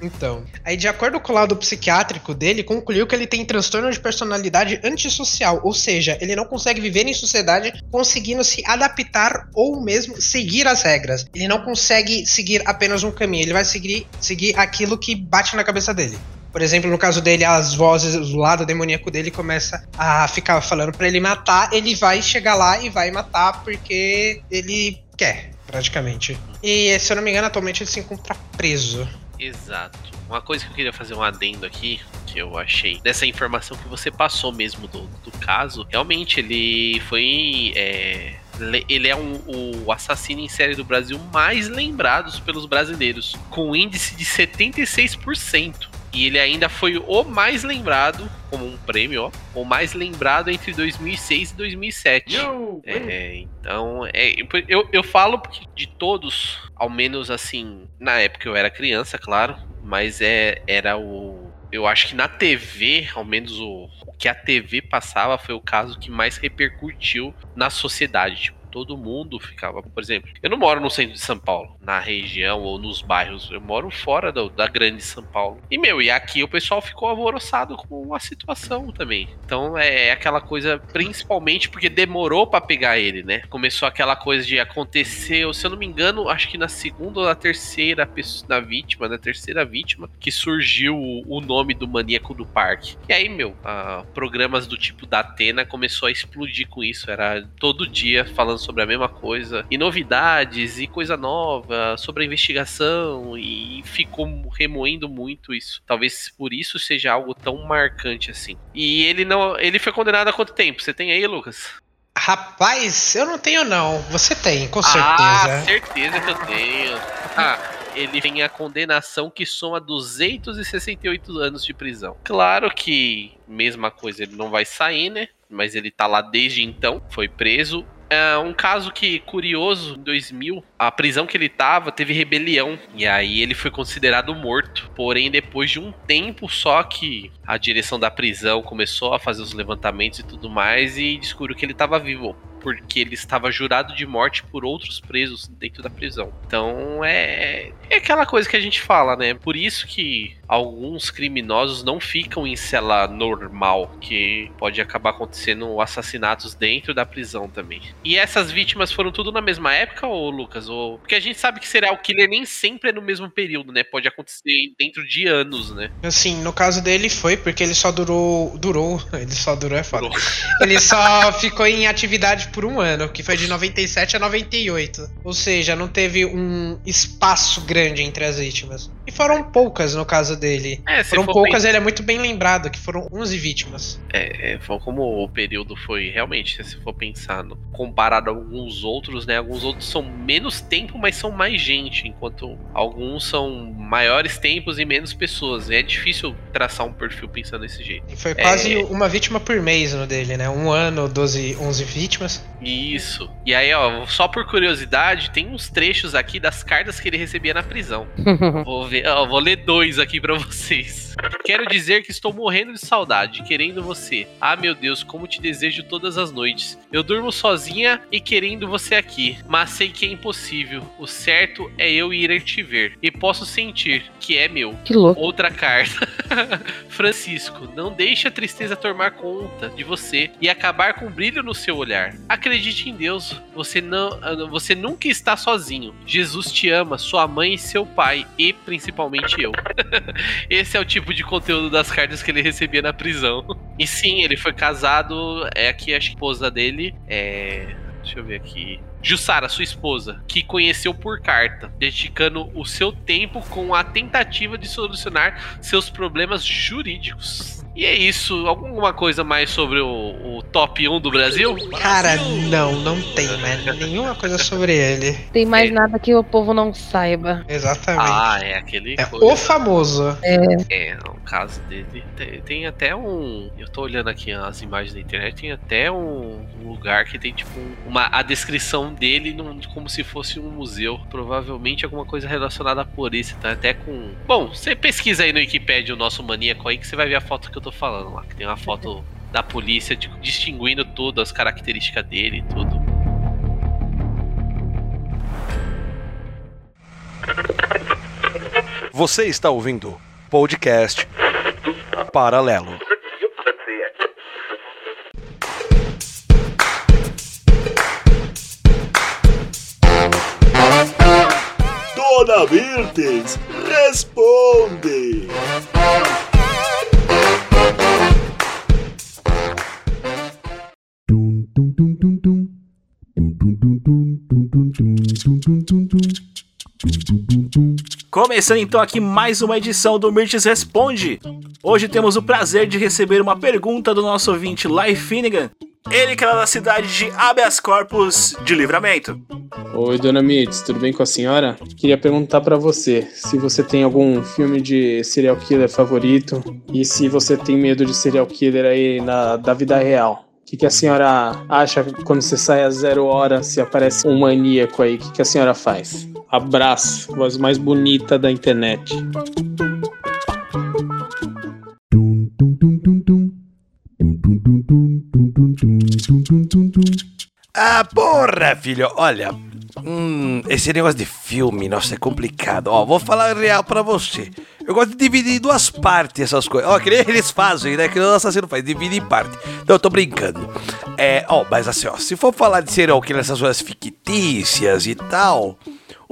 então, aí de acordo com o laudo psiquiátrico dele, concluiu que ele tem transtorno de personalidade antissocial, ou seja, ele não consegue viver em sociedade conseguindo se adaptar ou mesmo seguir as regras. Ele não consegue seguir apenas um caminho, ele vai seguir, seguir aquilo que bate na cabeça dele. Por exemplo, no caso dele, as vozes, o lado demoníaco dele começa a ficar falando pra ele matar, ele vai chegar lá e vai matar porque ele quer, praticamente. E se eu não me engano, atualmente ele se encontra preso. Exato. Uma coisa que eu queria fazer um adendo aqui, que eu achei, dessa informação que você passou mesmo do, do caso, realmente ele foi. é, ele é um- o assassino em série do Brasil mais lembrados pelos brasileiros, com um índice de 76%. E ele ainda foi o mais lembrado, como um prêmio, ó, o mais lembrado entre 2006 e 2007. É, então, é, eu, eu falo porque de todos, ao menos assim, na época eu era criança, claro, mas é, era o. Eu acho que na TV, ao menos o, o que a TV passava, foi o caso que mais repercutiu na sociedade. Tipo, todo mundo ficava, por exemplo, eu não moro no centro de São Paulo, na região ou nos bairros, eu moro fora do- da grande São Paulo. E meu, e aqui o pessoal ficou alvoroçado com a situação também. Então é aquela coisa, principalmente porque demorou pra pegar ele, né? Começou aquela coisa de acontecer, se eu não me engano, acho que na segunda ou na terceira pessoa, na vítima, na terceira vítima, que surgiu o, nome do maníaco do parque. E aí, meu, ah, programas do tipo da Atena começou a explodir com isso. Era todo dia falando sobre a mesma coisa, e novidades, e coisa nova, sobre a investigação, e ficou remoendo muito isso. Talvez por isso seja algo tão marcante assim. E ele não. Ele foi condenado a quanto tempo? Você tem aí, Lucas? Rapaz, eu não tenho não. Você tem, com Ah, certeza. certeza que eu tenho. Ah, ele tem a condenação que soma 268 anos de prisão. Claro que, mesma coisa, ele não vai sair, né? Mas ele tá lá desde então, foi preso. É um caso que, curioso, em 2000, a prisão que ele tava teve rebelião. E aí ele foi considerado morto. Porém, depois de um tempo só que a direção da prisão começou a fazer os levantamentos e tudo mais, e descobriu que ele tava vivo porque ele estava jurado de morte por outros presos dentro da prisão. Então é, é aquela coisa que a gente fala, né? Por isso que alguns criminosos não ficam em cela normal, que pode acabar acontecendo assassinatos dentro da prisão também. E essas vítimas foram tudo na mesma época, ou Lucas? Ou... Porque a gente sabe que serial killer nem sempre é no mesmo período, né? Pode acontecer dentro de anos, né? Assim, no caso dele foi porque ele só durou. Durou. Ele só durou, é foda. Durou. Ele só ficou em atividade por um ano, que foi de 97 a 98. Ou seja, não teve um espaço grande entre as vítimas. E foram poucas no caso dele. É, Foram for poucas, ele é muito bem lembrado, que foram 11 vítimas. É, é, foi como o período foi realmente, se for pensar, no- comparado a alguns outros, né? Alguns outros são menos tempo, mas são mais gente, enquanto alguns são maiores tempos e menos pessoas. É difícil traçar um perfil pensando desse jeito. E foi quase É. uma vítima por mês no dele, né? Um ano, 12, 11 vítimas. Isso. E aí, ó, só por curiosidade, tem uns trechos aqui das cartas que ele recebia na prisão. Vou ver, ó, vou ler dois aqui pra vocês. Quero dizer que estou morrendo de saudade, querendo você. Ah, meu Deus, como te desejo todas as noites. Eu durmo sozinha e querendo você aqui, mas sei que é impossível. O certo é eu ir te ver e posso sentir que é meu. que louco. Outra carta. Francisco, não deixe a tristeza tomar conta de você e acabar com o brilho no seu olhar. Acredite em Deus. Você não, você nunca está sozinho. Jesus te ama, sua mãe e seu pai e principalmente eu. Esse é o tipo de conteúdo das cartas que ele recebia na prisão. E sim, ele foi casado. É aqui a esposa dele. É. Deixa eu ver aqui. Jussara, sua esposa, que conheceu por carta, dedicando o seu tempo com a tentativa de solucionar seus problemas jurídicos. E é isso. Alguma coisa mais sobre o, o top 1 do Brasil? Cara, não, não tem, né? Nenhuma coisa sobre ele. Tem mais É. nada que o povo não saiba. Exatamente. Ah, é aquele. é coisa- o famoso. É, no caso dele, tem, tem até um. Eu tô olhando aqui as imagens da internet, tem até um, um lugar que tem, tipo, um- uma, a descrição dele num- como se fosse um museu. Provavelmente alguma coisa relacionada a polícia, tá? Até com. Bom, você pesquisa aí no Wikipedia o nosso maníaco aí que você vai ver a foto que eu tô falando lá. Que tem uma foto da polícia tipo, distinguindo tudo, as características dele e tudo. Você está ouvindo podcast Paralelo. Dona Virtes, responde. Começando então aqui mais uma edição do Mirtes Responde. Hoje temos o prazer de receber uma pergunta do nosso ouvinte Lai Finnegan. Ele que é lá da cidade de Habeas Corpus de Livramento. Oi, dona Mitz, tudo bem com a senhora? Queria perguntar pra você se você tem algum filme de serial killer favorito e se você tem medo de serial killer aí na, da vida real. O que, que a senhora acha quando você sai a zero hora se aparece um maníaco aí? O que, que a senhora faz? Abraço, voz mais bonita da internet. Ah, porra, filho, olha. Hum, esse negócio de filme, nossa, é complicado. Ó, vou falar real pra você. Eu gosto de dividir em duas partes essas coisas. Ó, que nem eles fazem, né? Que o assassino faz, divide em parte. Não, eu tô brincando. É, ó, mas assim, ó, se for falar de serial killer, essas coisas fictícias e tal.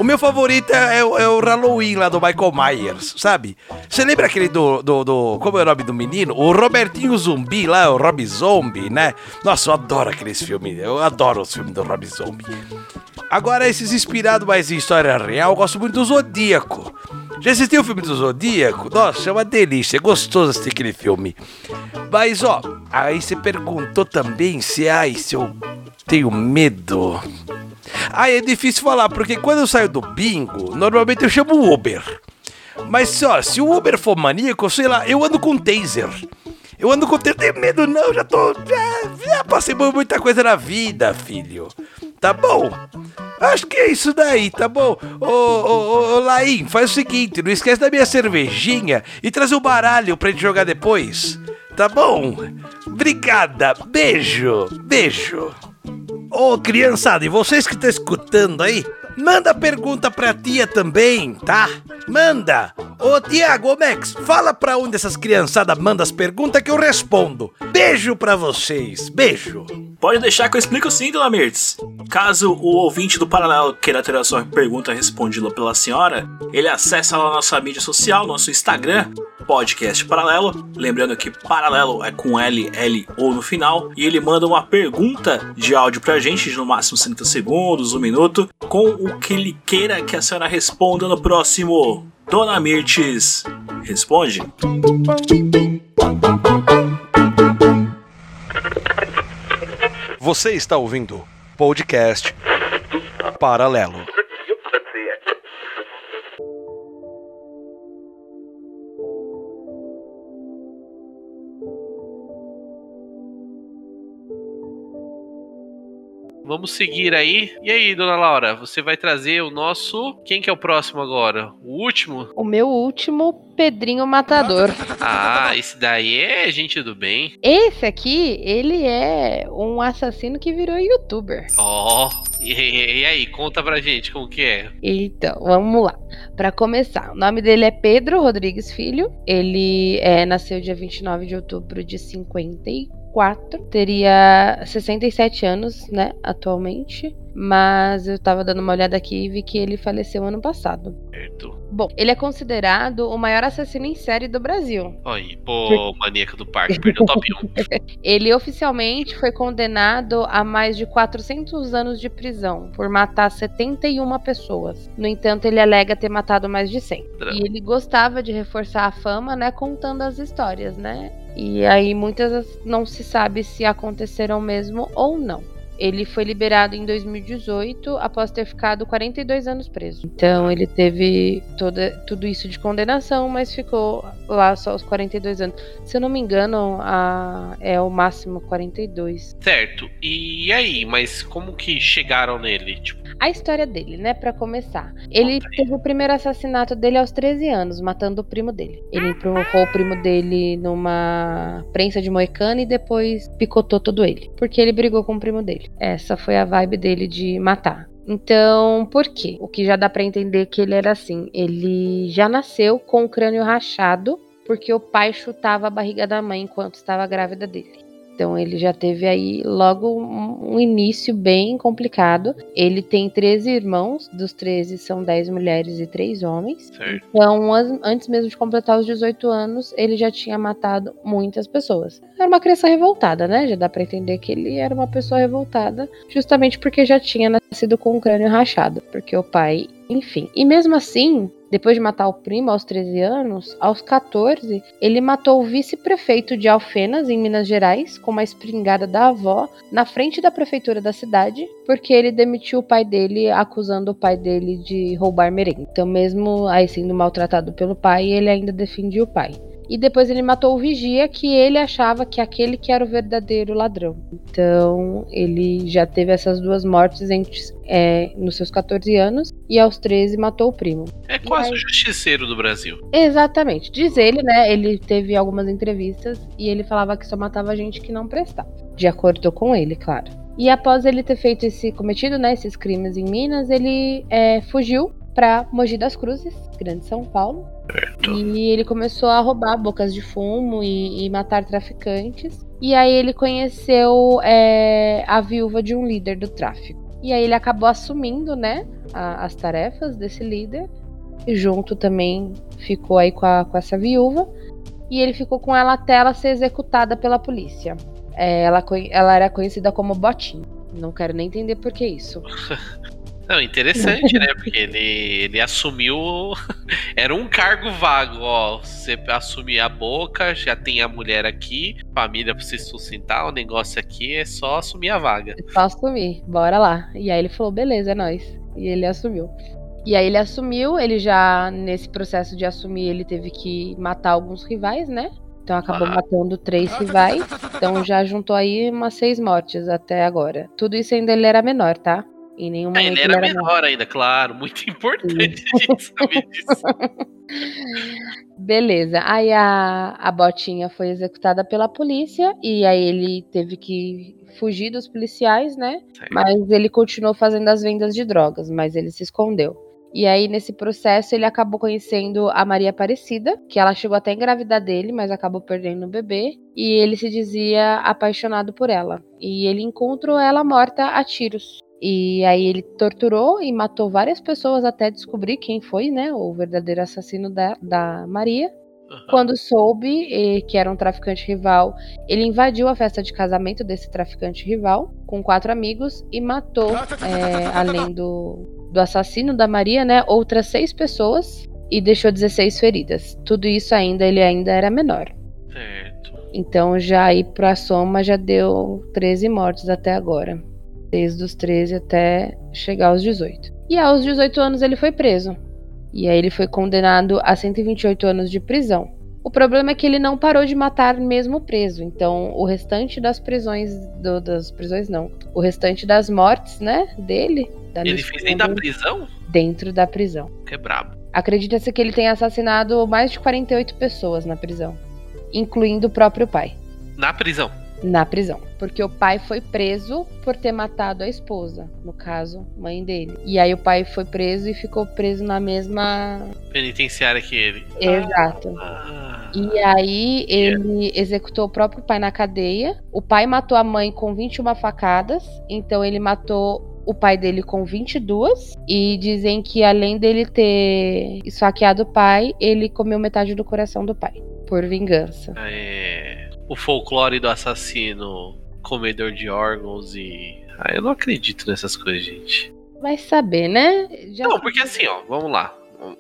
O meu favorito é, é o- é o Halloween lá do Michael Myers, sabe? Você lembra aquele do, do, do- Como é o nome do menino? O Robertinho Zumbi lá, o Rob Zombie, né? Nossa, eu adoro aqueles filmes. Eu adoro os filmes do Rob Zombie. Agora, esses inspirados mais em história real, eu gosto muito do Zodíaco. Já assistiu o filme do Zodíaco? Nossa, é uma delícia, é gostoso assistir aquele filme. Mas, ó, aí você perguntou também se, ai, se eu tenho medo. Ah, é difícil falar, porque quando eu saio do bingo, normalmente eu chamo o Uber. Mas, ó, se o Uber for maníaco, sei lá, eu ando com taser. Eu ando com taser, não tenho medo não, já tô... Já, já passei por muita coisa na vida, filho. Tá bom? Acho que é isso daí, tá bom? Ô, ô, ô, Laim, faz o seguinte, não esquece da minha cervejinha e trazer o baralho pra gente jogar depois. Tá bom? Obrigada, beijo, beijo. Ô, criançada, e vocês que estão escutando aí, manda pergunta pra tia também, tá? Manda! Ô, Tiago, ô, Max, fala pra onde essas criançadas mandam as perguntas que eu respondo. Beijo pra vocês, beijo. Pode deixar que eu explico sim, dona Mirtz. Caso o ouvinte do Paralelo queira ter a sua pergunta respondida pela senhora, ele acessa lá a nossa mídia social, nosso Instagram, podcast Paralelo. Lembrando que Paralelo é com L, L ou no final. E ele manda uma pergunta de áudio pra gente, de no máximo 30 segundos, um minuto, com o que ele queira que a senhora responda no próximo. Dona Mirtes, responde. Você está ouvindo podcast Paralelo. Vamos seguir aí. E aí, dona Laura, você vai trazer o nosso. Quem que é o próximo agora? O último? O meu último, Pedrinho Matador. Ah, esse daí é gente do bem. Esse aqui, ele é um assassino que virou youtuber. Ó, e, e aí, conta pra gente como que é. Então, vamos lá. Pra começar, o nome dele é Pedro Rodrigues Filho. Ele é, nasceu dia 29 de outubro de 54. Teria 67 anos, né, atualmente. Mas eu tava dando uma olhada aqui e vi que ele faleceu ano passado. Certo. Bom, ele é considerado o maior assassino em série do Brasil. Aí, pô, maníaco do parque, perdeu o top 1. Ele oficialmente foi condenado a mais de 400 anos de prisão por matar 71 pessoas. No entanto, ele alega ter matado mais de 100. E ele gostava de reforçar a fama, né, contando as histórias, né? E aí muitas não se sabe se aconteceram mesmo ou não. Ele foi liberado em 2018 após ter ficado 42 anos preso. Então ele teve toda, tudo isso de condenação, mas ficou lá só os 42 anos. Se eu não me engano, a, é o máximo 42. Certo. E aí, mas como que chegaram nele? Tipo, A história dele, né, Pra começar. Ele teve o primeiro assassinato dele aos 13 anos, matando o primo dele. Ele empurrou o primo dele numa prensa de moicano e depois picotou todo ele, porque ele brigou com o primo dele. Essa foi a vibe dele de matar. Então, por quê? O que já dá pra entender que ele era assim, ele já nasceu com o crânio rachado, porque o pai chutava a barriga da mãe enquanto estava grávida dele. Então ele já teve aí logo um início bem complicado. Ele tem 13 irmãos, dos 13 são 10 mulheres e 3 homens. certo. Então, antes mesmo de completar os 18 anos, ele já tinha matado muitas pessoas. Era uma criança revoltada, né? Já dá pra entender que ele era uma pessoa revoltada, justamente porque já tinha nascido com o crânio rachado, porque o pai, enfim. E mesmo assim, depois de matar o primo aos 13 anos, aos 14, ele matou o vice-prefeito de Alfenas, em Minas Gerais, com uma espingarda da avó, na frente da prefeitura da cidade, porque ele demitiu o pai dele, acusando o pai dele de roubar merengue. Então, mesmo aí sendo maltratado pelo pai, ele ainda defendia o pai. E depois ele matou o vigia, que ele achava que aquele que era o verdadeiro ladrão. Então, ele já teve essas duas mortes entre, é, nos seus 14 anos, e aos 13 matou o primo. É quase aí? o justiceiro do Brasil. Exatamente. Diz ele, né? Ele teve algumas entrevistas e ele falava que só matava gente que não prestava. De acordo com ele, claro. E após ele ter feito esse cometido, né, esses crimes em Minas, ele é, fugiu para Mogi das Cruzes, Grande São Paulo. Certo. E ele começou a roubar bocas de fumo e, e matar traficantes. E aí ele conheceu é, a viúva de um líder do tráfico. E aí ele acabou assumindo, né, a- as tarefas desse líder. E junto também ficou aí com, a- com essa viúva. E ele ficou com ela até ela ser executada pela polícia. É, ela, ela era conhecida como Botinho. Não quero nem entender por que isso. Não, interessante, né? Porque ele, ele assumiu. Era um cargo vago, ó. Você assumir a boca, já tem a mulher aqui, família pra você sustentar, o negócio aqui é só assumir a vaga. Só assumir, bora lá. E aí ele falou, beleza, é nóis. E ele assumiu. E aí ele assumiu, ele já, nesse processo de assumir, ele teve que matar alguns rivais, né? Então acabou Ah. matando três rivais. Então já juntou aí umas seis mortes até agora. Tudo isso ainda ele era menor, tá? Em nenhum Ah, ele era menor ainda, claro. Muito importante a gente saber disso. Beleza. Aí a, a botinha foi executada pela polícia e aí ele teve que fugir dos policiais, né? Mas ele continuou fazendo as vendas de drogas, mas ele se escondeu. E aí, nesse processo, ele acabou conhecendo a Maria Aparecida, que ela chegou até a engravidar dele, mas acabou perdendo o bebê. E ele se dizia apaixonado por ela. E ele encontrou ela morta a tiros. E aí ele torturou e matou várias pessoas até descobrir quem foi, né, o verdadeiro assassino da, da Maria. Quando soube eh, que era um traficante rival, ele invadiu a festa de casamento desse traficante rival com quatro amigos e matou, eh, além do, do assassino da Maria, né, outras seis pessoas e deixou 16 feridas. Tudo isso ainda ele ainda era menor. Certo. Então já aí pra soma já deu 13 mortes até agora. Desde os 13 até chegar aos 18. E aos 18 anos ele foi preso. E aí ele foi condenado a 128 anos de prisão. O problema é que ele não parou de matar mesmo preso. Então, o restante das prisões. do- das prisões não. O restante das mortes, né? Dele. da Ele fez dentro da prisão? Dentro da prisão. Que brabo. Acredita-se que ele tenha assassinado mais de 48 pessoas na prisão. Incluindo o próprio pai. Na prisão. Na prisão. Porque o pai foi preso por ter matado a esposa. No caso, mãe dele. E aí o pai foi preso e ficou preso na mesma. Penitenciária que ele. Exato. Ah, E aí ele executou o próprio pai na cadeia. O pai matou a mãe com 21 facadas. Então ele matou o pai dele com 22. E dizem que além dele ter esfaqueado o pai, ele comeu metade do coração do pai. Por vingança. é, o folclore do assassino comedor de órgãos e. Ah, eu não acredito nessas coisas, gente. Vai saber, né? Já Não, porque assim, ó, vamos lá.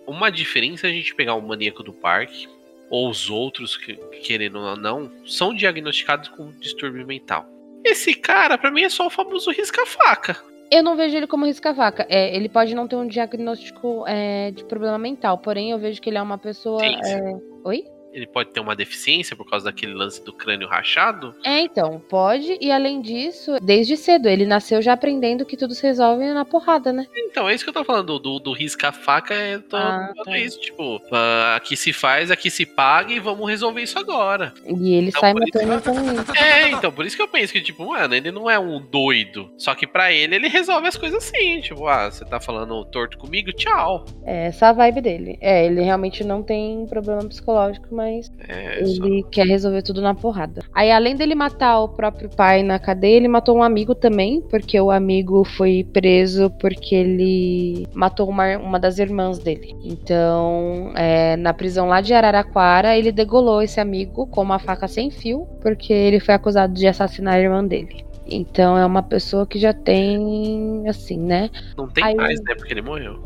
Uma diferença é a gente pegar o maníaco do parque, ou os outros, que, querendo ou não, são diagnosticados com distúrbio mental. Esse cara, pra mim, é só o famoso risca-faca. Eu não vejo ele como risca-faca. É, ele pode não ter um diagnóstico é, de problema mental, porém eu vejo que ele é uma pessoa. Sim, sim. é, Oi? Ele pode ter uma deficiência por causa daquele lance do crânio rachado. É, então, pode. E além disso, desde cedo, ele nasceu já aprendendo que tudo se resolve na porrada, né? Então, é isso que eu tô falando, do, do risca-faca, é tô Ah, falando tá. isso, tipo, ah, aqui se faz, aqui se paga e vamos resolver isso agora. E ele Então, sai por isso- matando também. É, então, por isso que eu penso que, tipo, mano, ele não é um doido. Só que pra ele, ele resolve as coisas assim, tipo, ah, você tá falando torto comigo? Tchau. É essa a vibe dele. É, ele realmente não tem problema psicológico, mas É, só- ele quer resolver tudo na porrada. Aí, além dele matar o próprio pai na cadeia, ele matou um amigo também, porque o amigo foi preso porque ele matou uma, uma das irmãs dele. Então, é, na prisão lá de Araraquara, ele degolou esse amigo com uma faca sem fio, porque ele foi acusado de assassinar a irmã dele. Então é uma pessoa que já tem, assim, né? não tem Aí- mais, né? Porque ele morreu.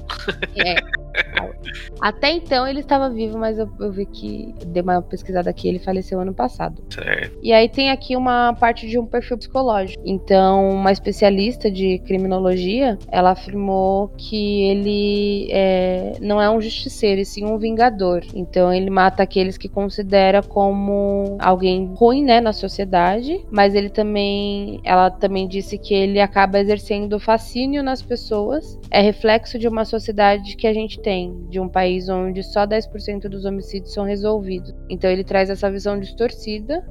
É. Até então ele estava vivo, mas eu, eu vi que dei uma pesquisada aqui, ele faleceu ano passado. Certo. E aí tem aqui uma parte de um perfil psicológico. Então, uma especialista de criminologia, ela afirmou que ele é, não é um justiceiro, e sim um vingador. Então, ele mata aqueles que considera como alguém ruim, né, na sociedade, mas ele também, ela também disse que ele acaba exercendo fascínio nas pessoas. É reflexo de uma sociedade que a gente tem, de um país onde só 10% dos homicídios são resolvidos. Então, ele traz essa visão distorcida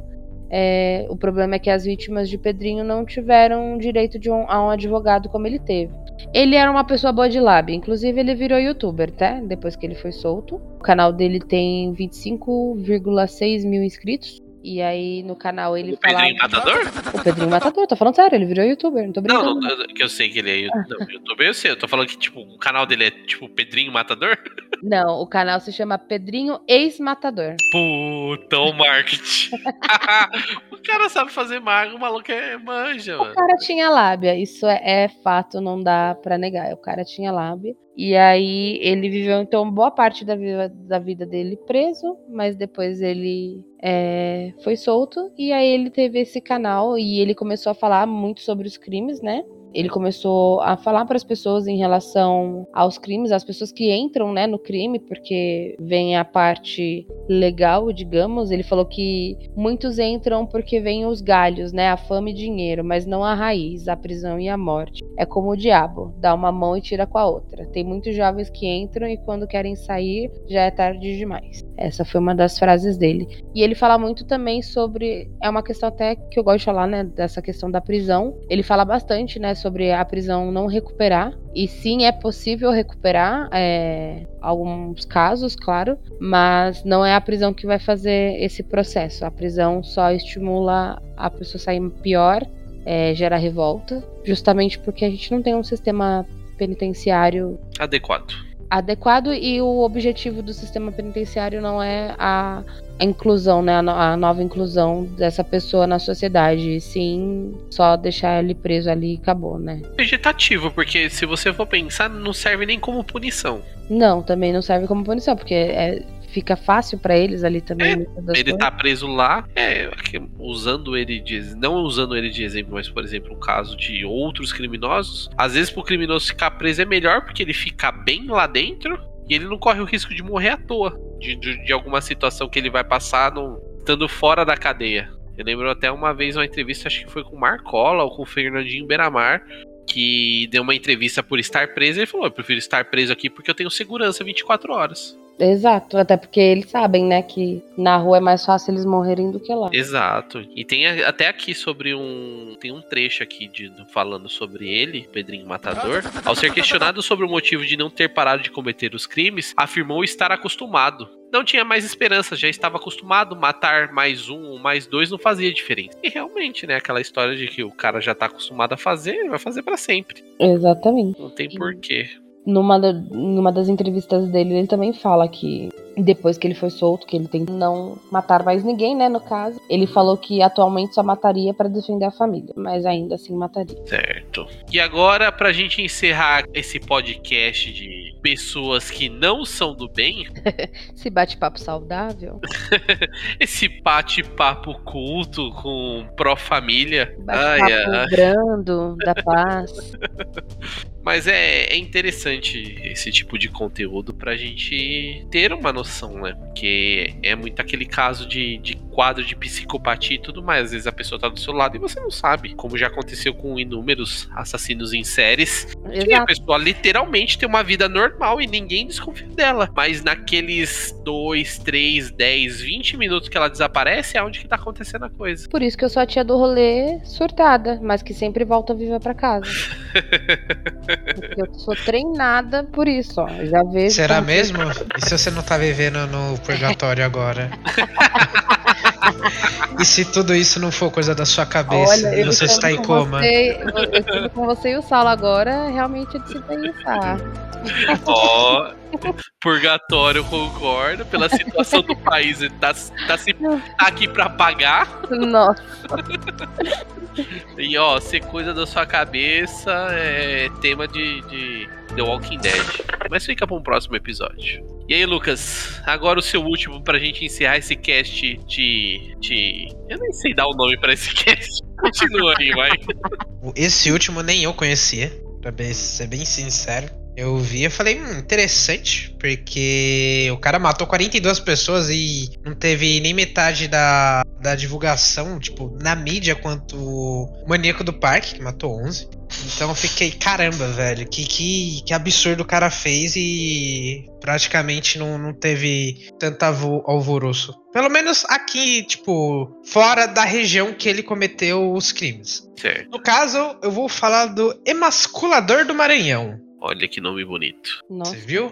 é, o problema é que as vítimas de Pedrinho não tiveram direito um, a um advogado como ele teve. Ele era uma pessoa boa de lábia, inclusive ele virou youtuber, tá? Depois que ele foi solto. O canal dele tem 25,6 mil inscritos. E aí no canal ele O Pedrinho. Matador? O Pedrinho Matador, tô falando sério, ele virou youtuber, não tô brincando. Não, não, que eu sei que ele é youtuber. Não, youtuber eu sei. Eu tô falando que, tipo, o canal dele é tipo Pedrinho Matador? Não, o canal se chama Pedrinho Ex-Matador. Puta, o marketing. o cara sabe fazer mago, o maluco é manja, O mano. cara tinha lábia, isso é, é fato, não dá pra negar. O cara tinha lábia. E aí ele viveu então boa parte da vida, da vida dele preso, mas depois ele é, foi solto e aí ele teve esse canal e ele começou a falar muito sobre os crimes, né? Ele começou a falar para as pessoas em relação aos crimes, as pessoas que entram, né, no crime, porque vem a parte legal, digamos. Ele falou que muitos entram porque vem os galhos, né, a fama e dinheiro, mas não a raiz, a prisão e a morte. É como o diabo, dá uma mão e tira com a outra. Tem muitos jovens que entram e quando querem sair já é tarde demais. Essa foi uma das frases dele. E ele fala muito também sobre. É uma questão até que eu gosto de falar, né? Dessa questão da prisão. Ele fala bastante, né? Sobre a prisão não recuperar. E sim, é possível recuperar é, alguns casos, claro, mas não é a prisão que vai fazer esse processo. A prisão só estimula a pessoa sair pior, é, gera revolta, justamente porque a gente não tem um sistema penitenciário Adequado. Adequado e o objetivo do sistema penitenciário não é a, a inclusão, né, a, no- a nova inclusão dessa pessoa na sociedade, sim só deixar ele preso ali e acabou, né? Vegetativo, porque se você for pensar, não serve nem como punição. Não, também não serve como punição, porque é, fica fácil pra eles ali também. É, ele tá preso lá, é, usando ele de. Não usando ele de exemplo, mas, por exemplo, um caso de outros criminosos. Às vezes, pro criminoso ficar preso é melhor, porque ele fica bem lá dentro e ele não corre o risco de morrer à toa. De, de, de alguma situação que ele vai passar no, estando fora da cadeia. Eu lembro até uma vez uma entrevista, acho que foi com o Marcola ou com o Fernandinho Beramar. Que deu uma entrevista por estar preso. Ele falou: Eu prefiro estar preso aqui porque eu tenho segurança 24 horas. Exato, até porque eles sabem, né, que na rua é mais fácil eles morrerem do que lá. Exato. E tem até aqui sobre um. Tem um trecho aqui de, do- falando sobre ele, Pedrinho Matador. Ao ser questionado sobre o motivo de não ter parado de cometer os crimes, afirmou estar acostumado. Não tinha mais esperança, já estava acostumado. Matar mais um ou mais dois não fazia diferença. E realmente, né? Aquela história de que o cara já tá acostumado a fazer, ele vai fazer pra sempre. Exatamente. Não tem porquê. Numa, da- numa das entrevistas dele, ele também fala que depois que ele foi solto, que ele tem que não matar mais ninguém, né, no caso. Ele falou que atualmente só mataria pra defender a família, mas ainda assim mataria. Certo. E agora, pra gente encerrar esse podcast de pessoas que não são do bem, Esse bate-papo saudável, esse bate-papo culto com pró-família. Ai, bate-papo brando, da paz. Mas é, é interessante esse tipo de conteúdo pra gente ter uma noção, né? Porque é muito aquele caso de, de quadro de psicopatia e tudo mais. Às vezes a pessoa tá do seu lado e você não sabe. Como já aconteceu com inúmeros assassinos em séries. Que a Exato. pessoa literalmente tem uma vida normal e ninguém desconfia dela. Mas naqueles 2, 3, 10, 20 minutos que ela desaparece é onde que tá acontecendo a coisa. Por isso que eu sou a tia do rolê surtada, mas que sempre volta viva pra casa. Eu sou treinada por isso, ó. Eu Já vejo. Será como mesmo? E se você não tá vivendo no purgatório agora? e se tudo isso não for coisa da sua cabeça Olha, e você está em coma? Com você, eu com você e o Saulo agora, realmente é de se pensar. Ó, purgatório, concordo. Pela situação do país, ele tá, tá, se, tá aqui pra pagar. Nossa. E ó, ser coisa da sua cabeça é tema de, de The Walking Dead. Mas fica pra um próximo episódio. E aí, Lucas, agora o seu último pra gente encerrar esse cast de. de. Eu nem sei dar o nome pra esse cast. Continua aí, vai. Esse último nem eu conhecia, pra ser bem sincero. Eu vi e falei, hum, interessante, porque o cara matou 42 pessoas e não teve nem metade da, da divulgação, tipo, na mídia, quanto o Maníaco do Parque, que matou 11. Então eu fiquei, caramba, velho, que, que, que absurdo o cara fez e praticamente não, não teve tanto alvoroço. Pelo menos aqui, tipo, fora da região que ele cometeu os crimes. Certo. No caso, eu vou falar do Emasculador do Maranhão. Olha que nome bonito. Nossa. Você viu?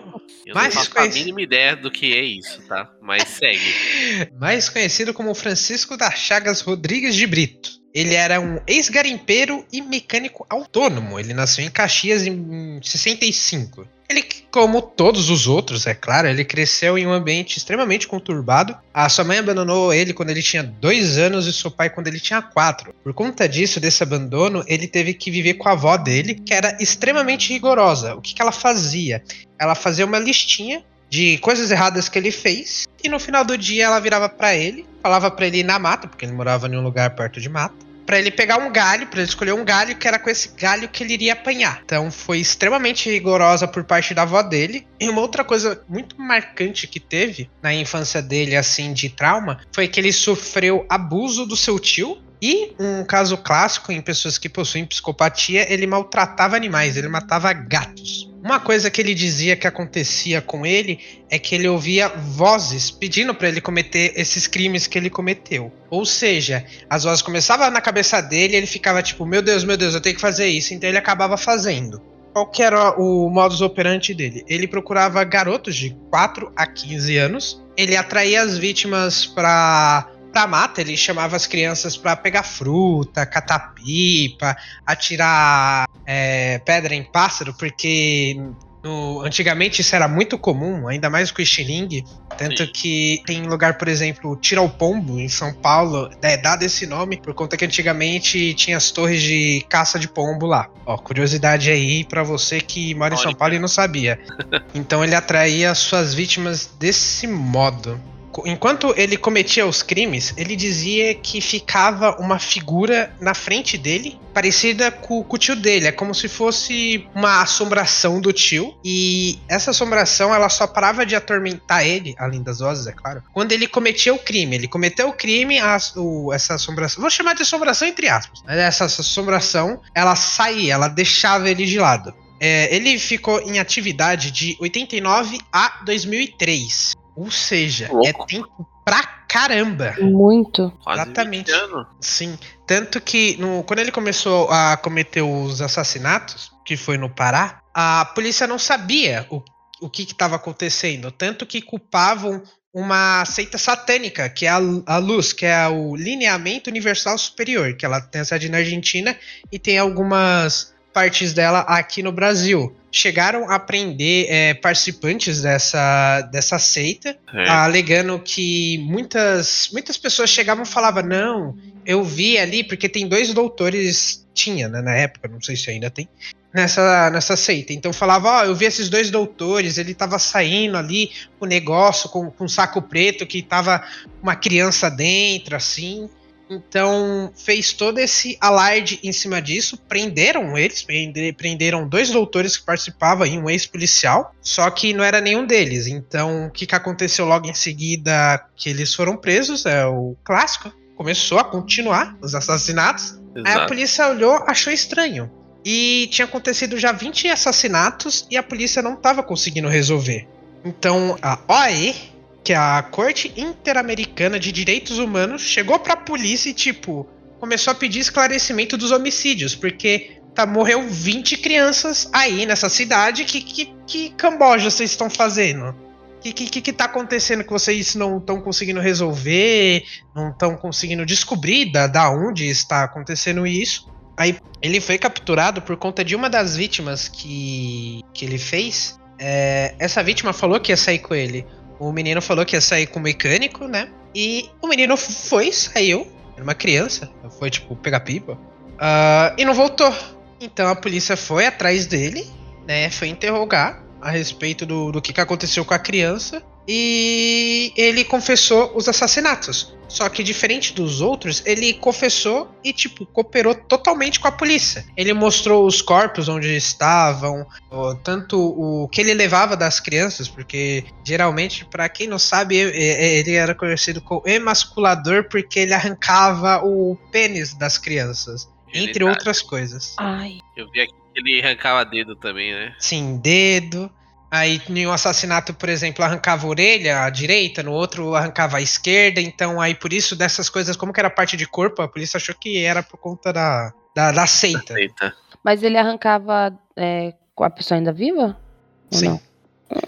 Eu Mais não faço a conhecido- mínima ideia do que é isso, tá? Mas segue. Mais conhecido como Francisco das Chagas Rodrigues de Brito. Ele era um ex-garimpeiro e mecânico autônomo. Ele nasceu em Caxias em 65. Ele, como todos os outros, é claro, ele cresceu em um ambiente extremamente conturbado. A sua mãe abandonou ele quando ele tinha dois anos e seu pai quando ele tinha quatro. Por conta disso, desse abandono, ele teve que viver com a avó dele, que era extremamente rigorosa. O que, que ela fazia? Ela fazia uma listinha de coisas erradas que ele fez e no final do dia ela virava pra ele, falava pra ele ir na mata, porque ele morava em um lugar perto de mata, Pra ele pegar um galho, pra ele escolher um galho que era com esse galho que ele iria apanhar. Então foi extremamente rigorosa por parte da avó dele. E uma outra coisa muito marcante que teve na infância dele, assim, de trauma, foi que ele sofreu abuso do seu tio. E um caso clássico em pessoas que possuem psicopatia, ele maltratava animais, ele matava gatos. Uma coisa que ele dizia que acontecia com ele é que ele ouvia vozes pedindo para ele cometer esses crimes que ele cometeu. Ou seja, as vozes começavam na cabeça dele e ele ficava tipo, meu Deus, meu Deus, eu tenho que fazer isso. Então ele acabava fazendo. Qual que era o modus operandi dele? Ele procurava garotos de 4 a 15 anos. Ele atraía as vítimas para pra mata, ele chamava as crianças para pegar fruta, catar pipa, atirar é, pedra em pássaro, porque no, antigamente isso era muito comum, ainda mais com o estilingue. Tanto Sim. que tem lugar, por exemplo, Tira o Pombo, em São Paulo, é dado esse nome por conta que antigamente tinha as torres de caça de pombo lá. Ó, curiosidade aí para você que mora em São Paulo e não sabia. Então ele atraía suas vítimas desse modo enquanto ele cometia os crimes, ele dizia que ficava uma figura na frente dele, parecida com, com, o tio dele. É como se fosse uma assombração do tio. E essa assombração, ela só parava de atormentar ele, além das vozes, é claro, quando ele cometia o crime. Ele cometeu o crime, a, o, essa assombração. Vou chamar de assombração entre aspas. Essa assombração, ela saía, ela deixava ele de lado. É, ele ficou em atividade de 89 a 2003. Ou seja, é Louco. é tempo pra caramba. Muito. Quase Exatamente. Sim. Tanto que no, quando ele começou a cometer os assassinatos, que foi no Pará, a polícia não sabia o, o que estava acontecendo. Tanto que culpavam uma seita satânica, que é a, a Luz, que é o Lineamento Universal Superior, que ela tem a sede na Argentina e tem algumas partes dela aqui no Brasil. Chegaram a prender é, participantes dessa, dessa seita, é. alegando que muitas, muitas pessoas chegavam e falavam: Não, eu vi ali, porque tem dois doutores, tinha né, na época, não sei se ainda tem, nessa, nessa seita. Então falava, ó, oh, eu vi esses dois doutores, ele tava saindo ali o negócio com, com um saco preto que tava uma criança dentro, assim. Então fez todo esse alarde em cima disso, prenderam eles, prenderam dois doutores que participavam e um ex-policial, só que não era nenhum deles. Então o que, que aconteceu logo em seguida que eles foram presos é o clássico, começou a continuar os assassinatos. Exato. Aí a polícia olhou, achou estranho. E tinha acontecido já 20 assassinatos e a polícia não estava conseguindo resolver. Então a OAE que a Corte Interamericana de Direitos Humanos chegou pra polícia e, tipo, começou a pedir esclarecimento dos homicídios, porque tá, morreu 20 crianças aí nessa cidade. Que, que, que Camboja vocês estão fazendo? O que, que, que tá acontecendo que vocês não estão conseguindo resolver, não estão conseguindo descobrir da, da onde está acontecendo isso? Aí ele foi capturado por conta de uma das vítimas que, que ele fez. É, essa vítima falou que ia sair com ele. O menino falou que ia sair com o mecânico, né? E o menino foi, saiu. Era uma criança. Foi, tipo, pegar pipa. Uh, e não voltou. Então a polícia foi atrás dele, né? Foi interrogar a respeito do, do que, que aconteceu com a criança e ele confessou os assassinatos. Só que diferente dos outros, ele confessou e tipo cooperou totalmente com a polícia. Ele mostrou os corpos onde estavam, tanto o que ele levava das crianças, porque geralmente, para quem não sabe, ele era conhecido como emasculador porque ele arrancava o pênis das crianças, entre outras coisas. Ai. Eu vi aqui que ele arrancava dedo também, né? Sim, dedo. Aí em um assassinato, por exemplo, arrancava a orelha à direita, no outro arrancava a esquerda, então aí por isso dessas coisas, como que era parte de corpo, a polícia achou que era por conta da, da, da seita. seita. Mas ele arrancava é, com a pessoa ainda viva? Sim.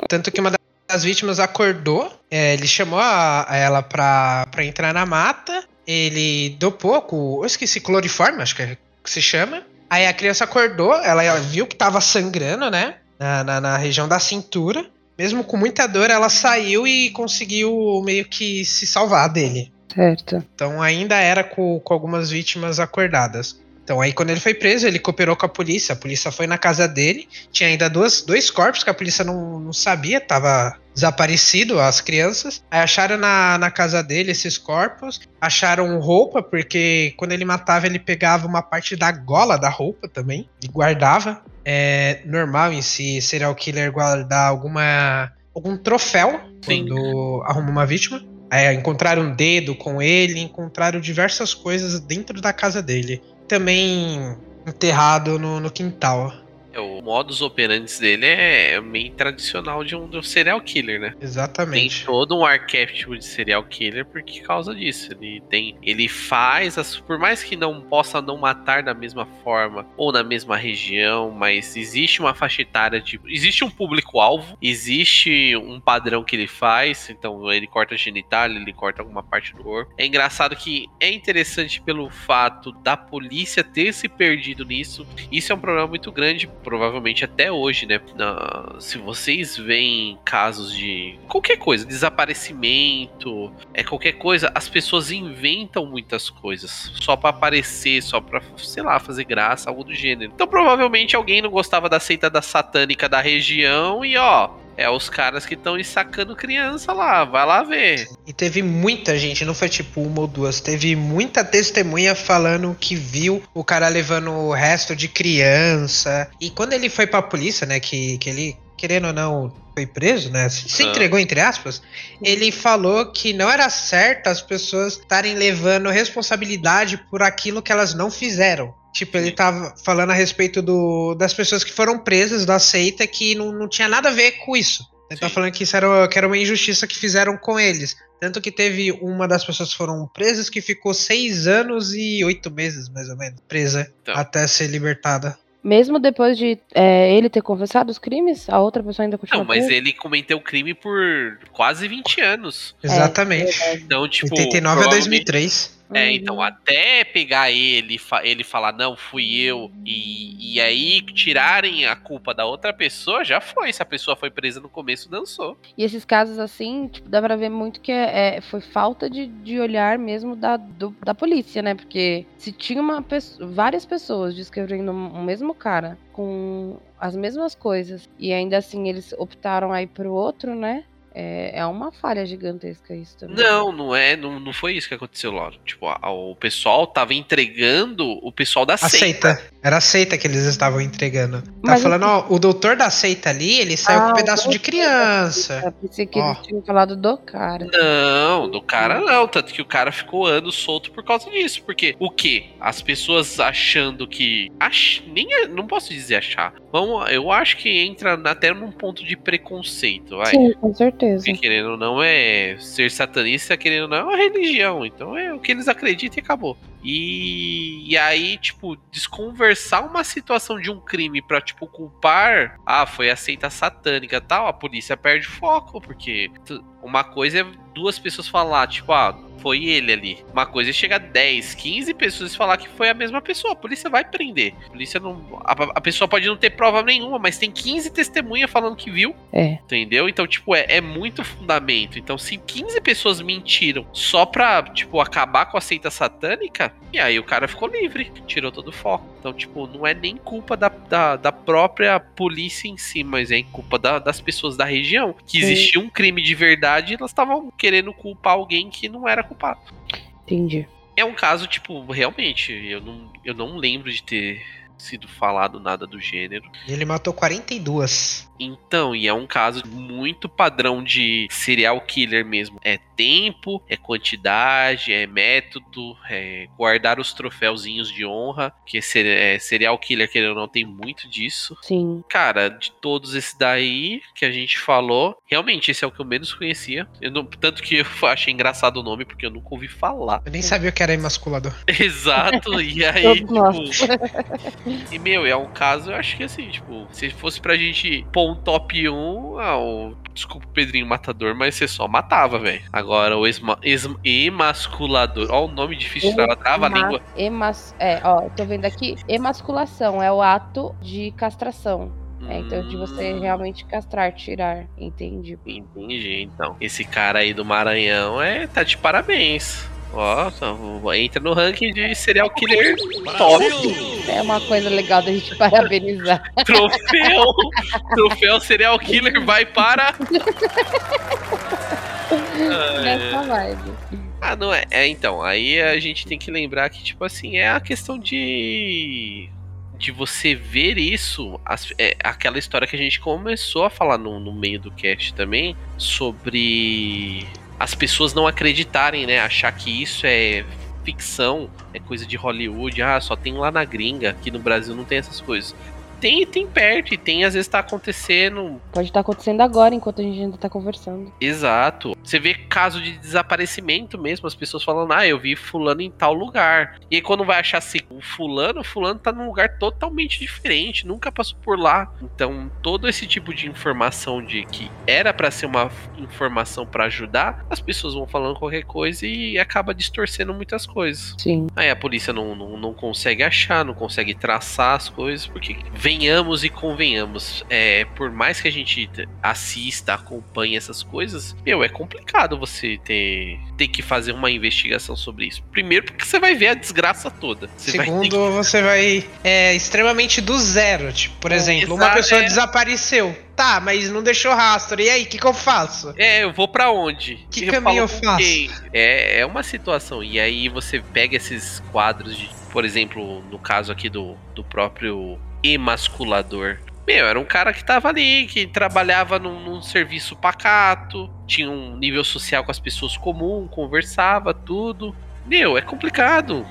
Tanto que uma das vítimas acordou, é, ele chamou a, a ela pra, pra entrar na mata, ele deu pouco, eu esqueci, cloriforme, acho que é que se chama. Aí a criança acordou, ela viu que tava sangrando, né? Na, na, na região da cintura. Mesmo com muita dor, ela saiu e conseguiu meio que se salvar dele. Certo. Então ainda era com, com algumas vítimas acordadas. Então aí quando ele foi preso, ele cooperou com a polícia. A polícia foi na casa dele. Tinha ainda duas, dois corpos que a polícia não, não sabia, tava desaparecido as crianças. Aí acharam na, na casa dele esses corpos. Acharam roupa, porque quando ele matava, ele pegava uma parte da gola da roupa também e guardava. É normal em si serial killer guardar alguma algum troféu Sim. quando arruma uma vítima. É, encontraram um dedo com ele, encontraram diversas coisas dentro da casa dele. Também enterrado no, no quintal. É, o modus operandi dele é meio tradicional de um, de um serial killer, né? Tem Exatamente. todo um arquétipo de serial killer por causa disso. Ele tem, ele faz as, por mais que não possa não matar da mesma forma ou na mesma região, mas existe uma faixa etária de, existe um público alvo, existe um padrão que ele faz. Então ele corta genitália, ele corta alguma parte do corpo. É engraçado que é interessante pelo fato da polícia ter se perdido nisso. Isso é um problema muito grande, provavelmente até hoje, né? Na- se vocês veem casos de qualquer coisa, desaparecimento, é qualquer coisa, as pessoas inventam muitas coisas só pra aparecer, só pra, sei lá, fazer graça, algo do gênero. Então provavelmente alguém não gostava da seita da satânica da região e ó, é os caras que estão sacando criança lá, vai lá ver. E teve muita gente, não foi tipo uma ou duas, teve muita testemunha falando que viu o cara levando o resto de criança. E quando ele foi pra polícia, né, que, que ele, querendo ou não, foi preso, né, se Ah. entregou entre aspas, ele falou que não era certo as pessoas estarem levando responsabilidade por aquilo que elas não fizeram. Tipo, ele tava falando a respeito do, das pessoas que foram presas da seita que não, não tinha nada a ver com isso. Ele tá Sim. falando que isso era, que era uma injustiça que fizeram com eles. Tanto que teve uma das pessoas que foram presas que ficou seis anos e oito meses, mais ou menos, presa Então. até ser libertada. Mesmo depois de é, ele ter confessado os crimes, a outra pessoa ainda continua Não, mas ele cometeu crime por quase 20 anos. Exatamente. Então, tipo. 89 a provavelmente- 2003. É, Uhum. então, até pegar ele, ele falar, não, fui eu, e, e aí tirarem a culpa da outra pessoa, já foi. Se a pessoa foi presa no começo, dançou. E esses casos assim, tipo, dá pra ver muito que é, é- foi falta de, de olhar mesmo da, do- da polícia, né? Porque se tinha uma pessoa, várias pessoas descrevendo o mesmo cara com as mesmas coisas e ainda assim eles optaram aí pro outro, né? É, é uma falha gigantesca isso também. Não, não é, não, não foi isso que aconteceu, Laura. Tipo, a- o pessoal tava entregando o pessoal da A seita. seita. Era a seita que eles estavam entregando. Tá Mas falando, ó, o doutor da seita ali, ele saiu com Ah, um o pedaço de criança. Eu pensei que Ó. eles tinham falado do cara. Não, do cara não. Tanto que o cara ficou anos solto por causa disso. Porque o quê? As pessoas achando que. Ach... Nem, não posso dizer achar. Vamos, eu acho que entra até num ponto de preconceito, vai. Sim, com certeza. Porque querendo ou não é ser satanista, querendo ou não é uma religião. Então é o que eles acreditam e acabou. E, e aí, tipo, desconversar uma situação de um crime pra, tipo, culpar. Ah, foi a seita satânica tal. A polícia perde foco. Porque uma coisa é duas pessoas falar, tipo, ah, foi ele ali. Uma coisa é chegar 10, 15 pessoas e falar que foi a mesma pessoa. A polícia vai prender. A polícia não. A, a pessoa pode não ter prova nenhuma, mas tem 15 testemunhas falando que viu. É. Entendeu? Então, tipo, é, é muito fundamento. Então, se 15 pessoas mentiram só pra, tipo, acabar com a seita satânica, e aí o cara ficou livre, tirou todo o foco. Então, tipo, não é nem culpa da, da, da própria polícia em si, mas é culpa da- das pessoas da região. Que existia um crime de verdade e elas estavam querendo culpar alguém que não era culpado. Entendi. É um caso, tipo, realmente, eu não, eu não lembro de ter sido falado nada do gênero. Ele matou 42. Então, e é um caso muito padrão de serial killer mesmo. É tempo, é quantidade, é método, é guardar os troféuzinhos de honra. Que ser, é, serial killer, querendo ou não, tem muito disso. Sim. Cara, de todos esses daí que a gente falou, realmente esse é o que eu menos conhecia. Eu não- tanto que eu achei engraçado o nome, porque eu nunca ouvi falar. Eu nem sabia o que era emasculador. Exato, e aí, tipo. E, meu, é um caso, eu acho que assim, tipo, se fosse pra gente pôr um top 1, ah, o. Desculpa o Pedrinho Matador, mas você só matava, velho. Agora o esma, esma- emasculador. Ó, o nome difícil de travar, trava a língua. emas- É, ó, tô vendo aqui. Emasculação é o ato de castração. É, então, de você Hum, realmente castrar, tirar. Entendi. Entendi, então. Esse cara aí do Maranhão é. tá de parabéns. Ó, tá- entra no ranking de serial killer top. É uma coisa legal da gente parabenizar. Troféu. troféu serial killer vai para. Nessa vibe. Ah, não é. É, então, aí a gente tem que lembrar que, tipo assim, é a questão de. De você ver isso, as- é aquela história que a gente começou a falar no, no meio do cast também, sobre as pessoas não acreditarem, né? Achar que isso é ficção, é coisa de Hollywood, ah, só tem lá na gringa, aqui no Brasil não tem essas coisas. Tem, tem perto, e tem, às vezes tá acontecendo. Pode estar acontecendo agora, enquanto a gente ainda tá conversando. Exato. Você vê caso de desaparecimento mesmo, as pessoas falando, ah, eu vi fulano em tal lugar. E aí quando vai achar assim, o fulano, o fulano tá num lugar totalmente diferente, nunca passou por lá. Então, todo esse tipo de informação de que era para ser uma informação para ajudar, as pessoas vão falando qualquer coisa e acaba distorcendo muitas coisas. Sim. Aí a polícia não, não, não consegue achar, não consegue traçar as coisas, porque venhamos e convenhamos, é, por mais que a gente assista, acompanhe essas coisas, meu, é complicado você ter, ter que fazer uma investigação sobre isso. Primeiro, porque você vai ver a desgraça toda. Você vai Segundo, que- você vai é, extremamente do zero. Tipo, por exemplo, uma exato, pessoa é. desapareceu. Tá, mas não deixou rastro. E aí, o que, que eu faço? É, eu vou pra onde? Que caminho eu falo com faço? quem? É, é uma situação. E aí você pega esses quadros de, por exemplo, no caso aqui do, do próprio emasculador. Meu, era um cara que tava ali, que trabalhava num, num serviço pacato, tinha um nível social com as pessoas comum, conversava, tudo. Meu, é complicado.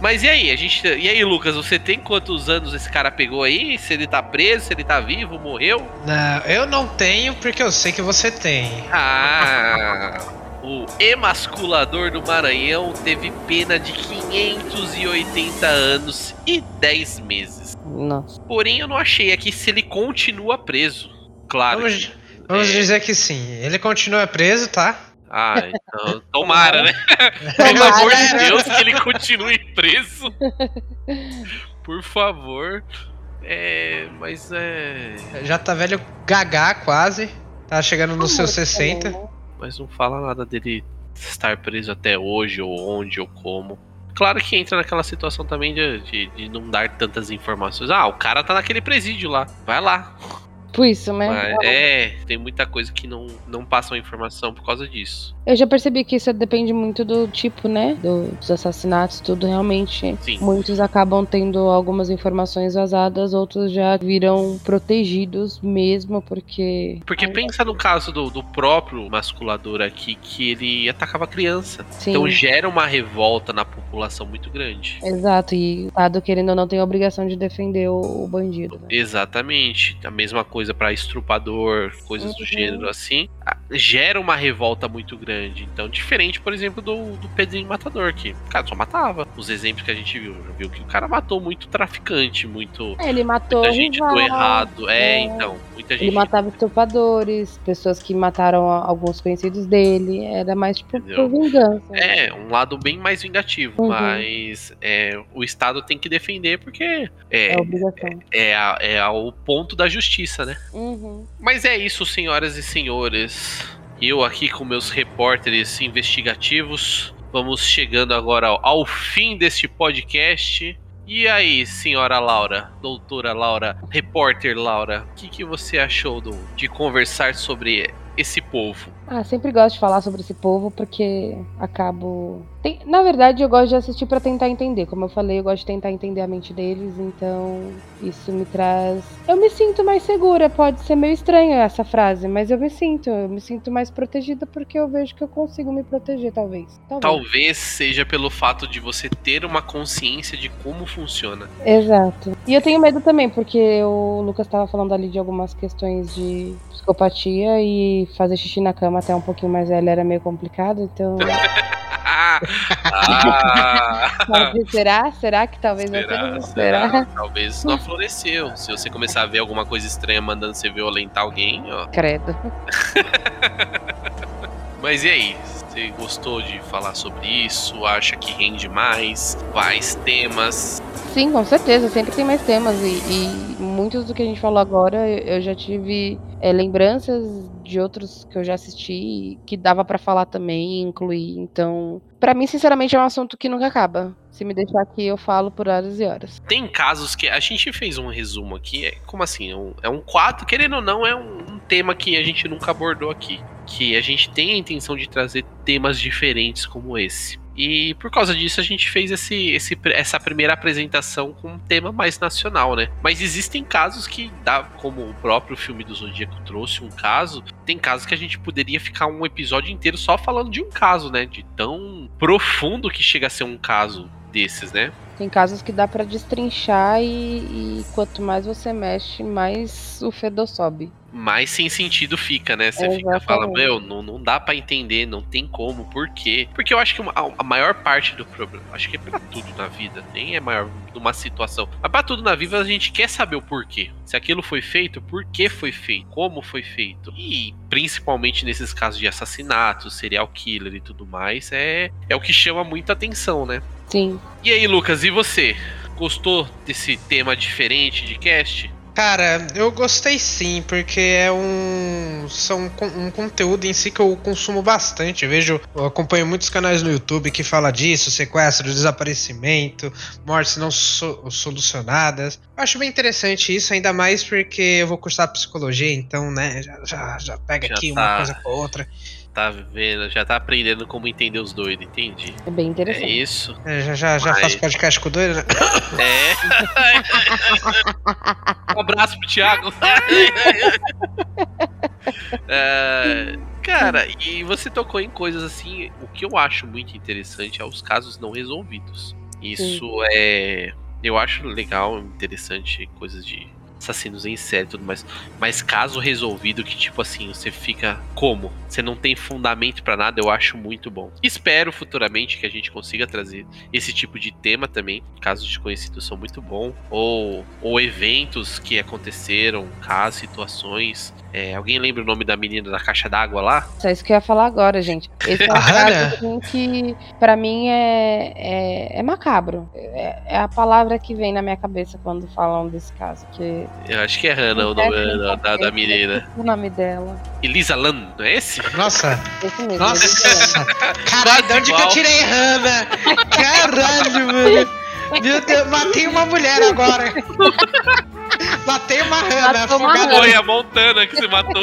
Mas e aí, a gente. E aí, Lucas, você tem quantos anos esse cara pegou aí? Se ele tá preso, se ele tá vivo, morreu? Não, eu não tenho porque eu sei que você tem. Ah, o emasculador do Maranhão teve pena de 580 anos e 10 meses. Nossa. Porém, eu não achei aqui se ele continua preso. Claro. Vamos, que- vamos é. dizer que sim. Ele continua preso, tá? Ah, então, tomara, né? Pelo amor de Deus, que ele continue preso. Por favor. É, mas é. Já tá velho gagá quase. Tá chegando nos seus 60. Mas não fala nada dele estar preso até hoje, ou onde, ou como. Claro que entra naquela situação também de, de, de não dar tantas informações. Ah, o cara tá naquele presídio lá. Vai lá. Por isso, né? Mas, é, tem muita coisa que não, não passam informação por causa disso. Eu já percebi que isso depende muito do tipo, né? do- dos assassinatos, tudo realmente. Sim. Muitos acabam tendo algumas informações vazadas, outros já viram protegidos mesmo, porque. Porque pensa no caso do, do próprio masculador aqui, que ele atacava criança. Sim. Então gera uma revolta na população muito grande. Exato, e o Estado, querendo ou não, tem a obrigação de defender o, o bandido. né? Exatamente. A mesma coisa pra estrupador, coisas do Uhum. gênero assim. Gera uma revolta muito grande. Então, diferente, por exemplo, do, do Pedrinho Matador, que o cara só matava. Os exemplos que a gente viu, viu que o cara matou muito traficante, muito. É, Ele matou Muita gente do rival, errado. É, é. então. Muita Ele gente. matava estupradores, pessoas que mataram alguns conhecidos dele. Era mais tipo por vingança. É, um lado bem mais vingativo, Uhum. mas é, o Estado tem que defender porque é, É obrigação. é, a- é a- o ponto da justiça, né? Uhum. Mas é isso, senhoras e senhores. Eu aqui com meus repórteres investigativos. Vamos chegando agora ao, ao fim deste podcast. E aí, senhora Laura, doutora Laura, repórter Laura, o que, que você achou do- de conversar sobre esse povo? Ah, sempre gosto de falar sobre esse povo porque acabo. Tem- Na verdade, eu gosto de assistir pra tentar entender. Como eu falei, eu gosto de tentar entender a mente deles, então isso me traz. Eu me sinto mais segura. Pode ser meio estranho essa frase, mas eu me sinto. Eu me sinto mais protegida porque eu vejo que eu consigo me proteger, talvez. Talvez. Talvez seja pelo fato de você ter uma consciência de como funciona. Exato. E eu tenho medo também, porque o Lucas estava falando ali de algumas questões de psicopatia e fazer xixi na cama até um pouquinho mais velho era meio complicado, então. Ah, será? Será que talvez será, tenha? será? Talvez não floresceu. Se você começar a ver alguma coisa estranha mandando você violentar alguém, ó. Credo. Mas e aí? Você gostou de falar sobre isso? Acha que rende mais? Mais temas? Sim, com certeza, sempre tem mais temas e, e muitos do que a gente falou agora eu já tive é, lembranças de outros que eu já assisti e que dava pra falar também, incluir. Então, pra mim, sinceramente, é um assunto que nunca acaba. Se me deixar aqui, eu falo por horas e horas. Tem casos que a gente fez um resumo aqui, é como assim? É um, é um quadro, querendo ou não, é um tema que a gente nunca abordou aqui. Que a gente tem a intenção de trazer temas diferentes como esse. E por causa disso a gente fez esse, esse, essa primeira apresentação com um tema mais nacional, né? Mas existem casos que, dá, como o próprio filme do Zodíaco trouxe um caso, tem casos que a gente poderia ficar um episódio inteiro só falando de um caso, né? De tão profundo que chega a ser um caso desses, né? Tem casos que dá pra destrinchar e, e quanto mais você mexe, mais o fedor sobe. Mais sem sentido fica, né? Você fica Exatamente. fala, meu, não, não dá pra entender, não tem como, por quê? Porque eu acho que a, a maior parte do problema, acho que é pra tudo na vida, nem é maior numa situação, mas pra tudo na vida a gente quer saber o porquê. Se aquilo foi feito, por que foi feito, como foi feito. E principalmente nesses casos de assassinato, serial killer e tudo mais, é, é o que chama muita atenção, né? Sim. E aí, Lucas, e você? Gostou desse tema diferente de cast? Cara, eu gostei sim, porque é um. São um conteúdo em si que eu consumo bastante. Eu vejo, eu acompanho muitos canais no YouTube que fala disso, sequestro, desaparecimento, mortes não so- solucionadas. Eu acho bem interessante isso, ainda mais porque eu vou cursar psicologia, então, né, já, já, já pega Já aqui tá. uma coisa com a outra. Tá vendo? Já tá aprendendo como entender os doidos, entendi. É bem É interessante. isso. É, já já, já Mas- faço podcast com o doido, né? É. um abraço pro Thiago. É, cara, e você tocou em coisas assim. O que eu acho muito interessante é os casos não resolvidos. Isso é. Eu acho legal, interessante, coisas de assassinos em série e tudo mais. Mas caso resolvido que, tipo assim, você fica como? Você não tem fundamento pra nada, eu acho muito bom. Espero futuramente que a gente consiga trazer esse tipo de tema também. Casos desconhecidos são muito bom. Ou, ou eventos que aconteceram, casos, situações. É, alguém lembra o nome da menina da caixa d'água lá? É isso que eu ia falar agora, gente. Esse é um caso assim, que, pra mim, é, é, é macabro. É, é a palavra que vem na minha cabeça quando falam desse caso. Que Eu acho que é Hannah o nome da, da, da menina. o nome dela. Elisa Lam, não é esse? Nossa, Esse mesmo. nossa! Caralho, de onde que eu tirei Hannah? Caralho, mano! Meu Deus, matei uma mulher agora! Matei uma Hannah Matou uma afogada. Foi a Montana que você matou.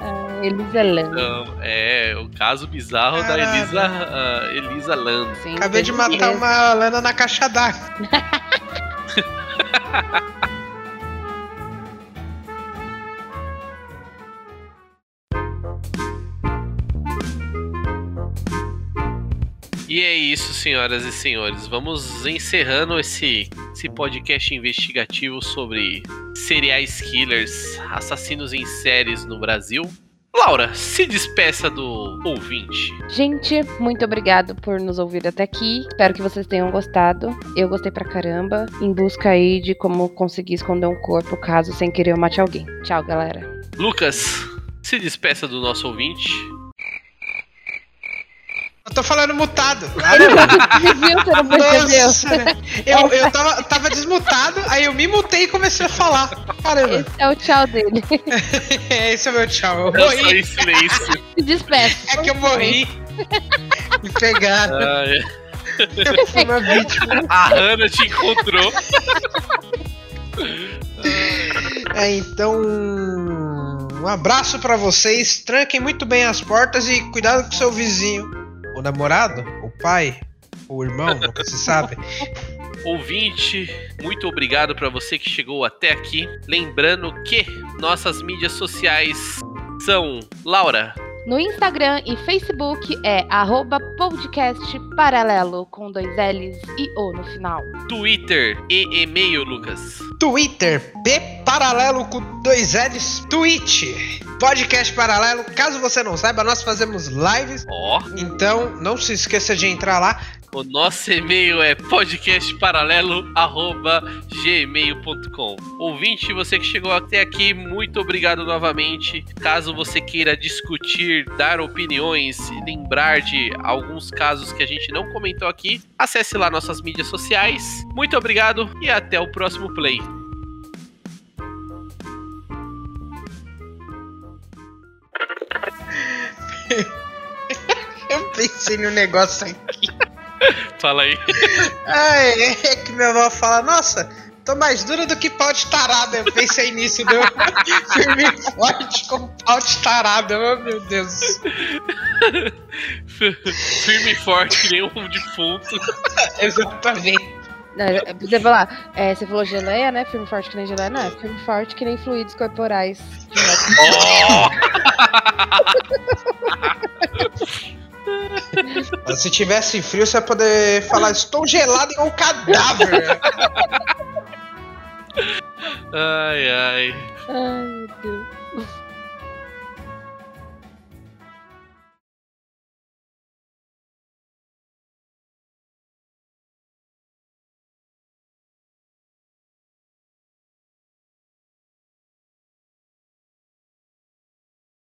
É, Elisa Lam. Então, é o caso bizarro da Caralho. Elisa, ah, Elisa Lam. Sim, Acabei de matar mesmo. uma lana na caixa d'água. E é isso, senhoras e senhores. Vamos encerrando esse, esse podcast investigativo sobre serial killers, assassinos em séries no Brasil. Laura, se despeça do ouvinte. Gente, muito obrigado por nos ouvir até aqui. Espero que vocês tenham gostado. Eu gostei pra caramba. Em busca aí de como conseguir esconder um corpo caso sem querer eu mate alguém. Tchau, galera. Lucas, se despeça do nosso ouvinte. Eu tô falando mutado. Você viu? Você não percebeu? Nossa, né? eu, eu tava, tava desmutado, aí eu me mutei e comecei a falar. Caramba, Esse é o tchau dele. esse é o meu tchau. Eu Eu morri. silêncio. Se despeça. É que eu morri. Me pegaram. Ah, é. Eu fui uma vítima. A Hannah te encontrou. É, então. Um abraço pra vocês. Tranquem muito bem as portas e cuidado com seu vizinho. O namorado, o pai, o irmão, nunca se sabe. Ouvinte, muito obrigado para você que chegou até aqui. Lembrando que nossas mídias sociais são Laura, No Instagram e Facebook é arroba podcast paralelo com dois L's e O no final. Twitter e e-mail, Lucas. Twitter, P paralelo com dois L's. Twitch, podcast paralelo. Caso você não saiba, nós fazemos lives. Ó, Então, não se esqueça de entrar lá. O nosso e-mail é podcastparalelo@gmail.com. Ouvinte, você que chegou até aqui, muito obrigado novamente. Caso você queira discutir, dar opiniões, lembrar de alguns casos que a gente não comentou aqui, acesse lá nossas mídias sociais. Muito obrigado e até o próximo play. Eu pensei no negócio aqui. Fala aí. Ai, é que minha avó fala, nossa, tô mais dura do que pau de tarada. Eu pensei nisso, deu firme e forte com pau de tarada. Oh, meu Deus. Firme e forte, que nem um defunto. Exatamente. Não, é, Você falar, é, você falou geleia, né? Filme forte que nem geleia. Não, é filme forte que nem fluidos corporais. Oh! Se tivesse frio, você ia poder falar, estou gelado igual um cadáver. Ai, ai. Ai, meu Deus.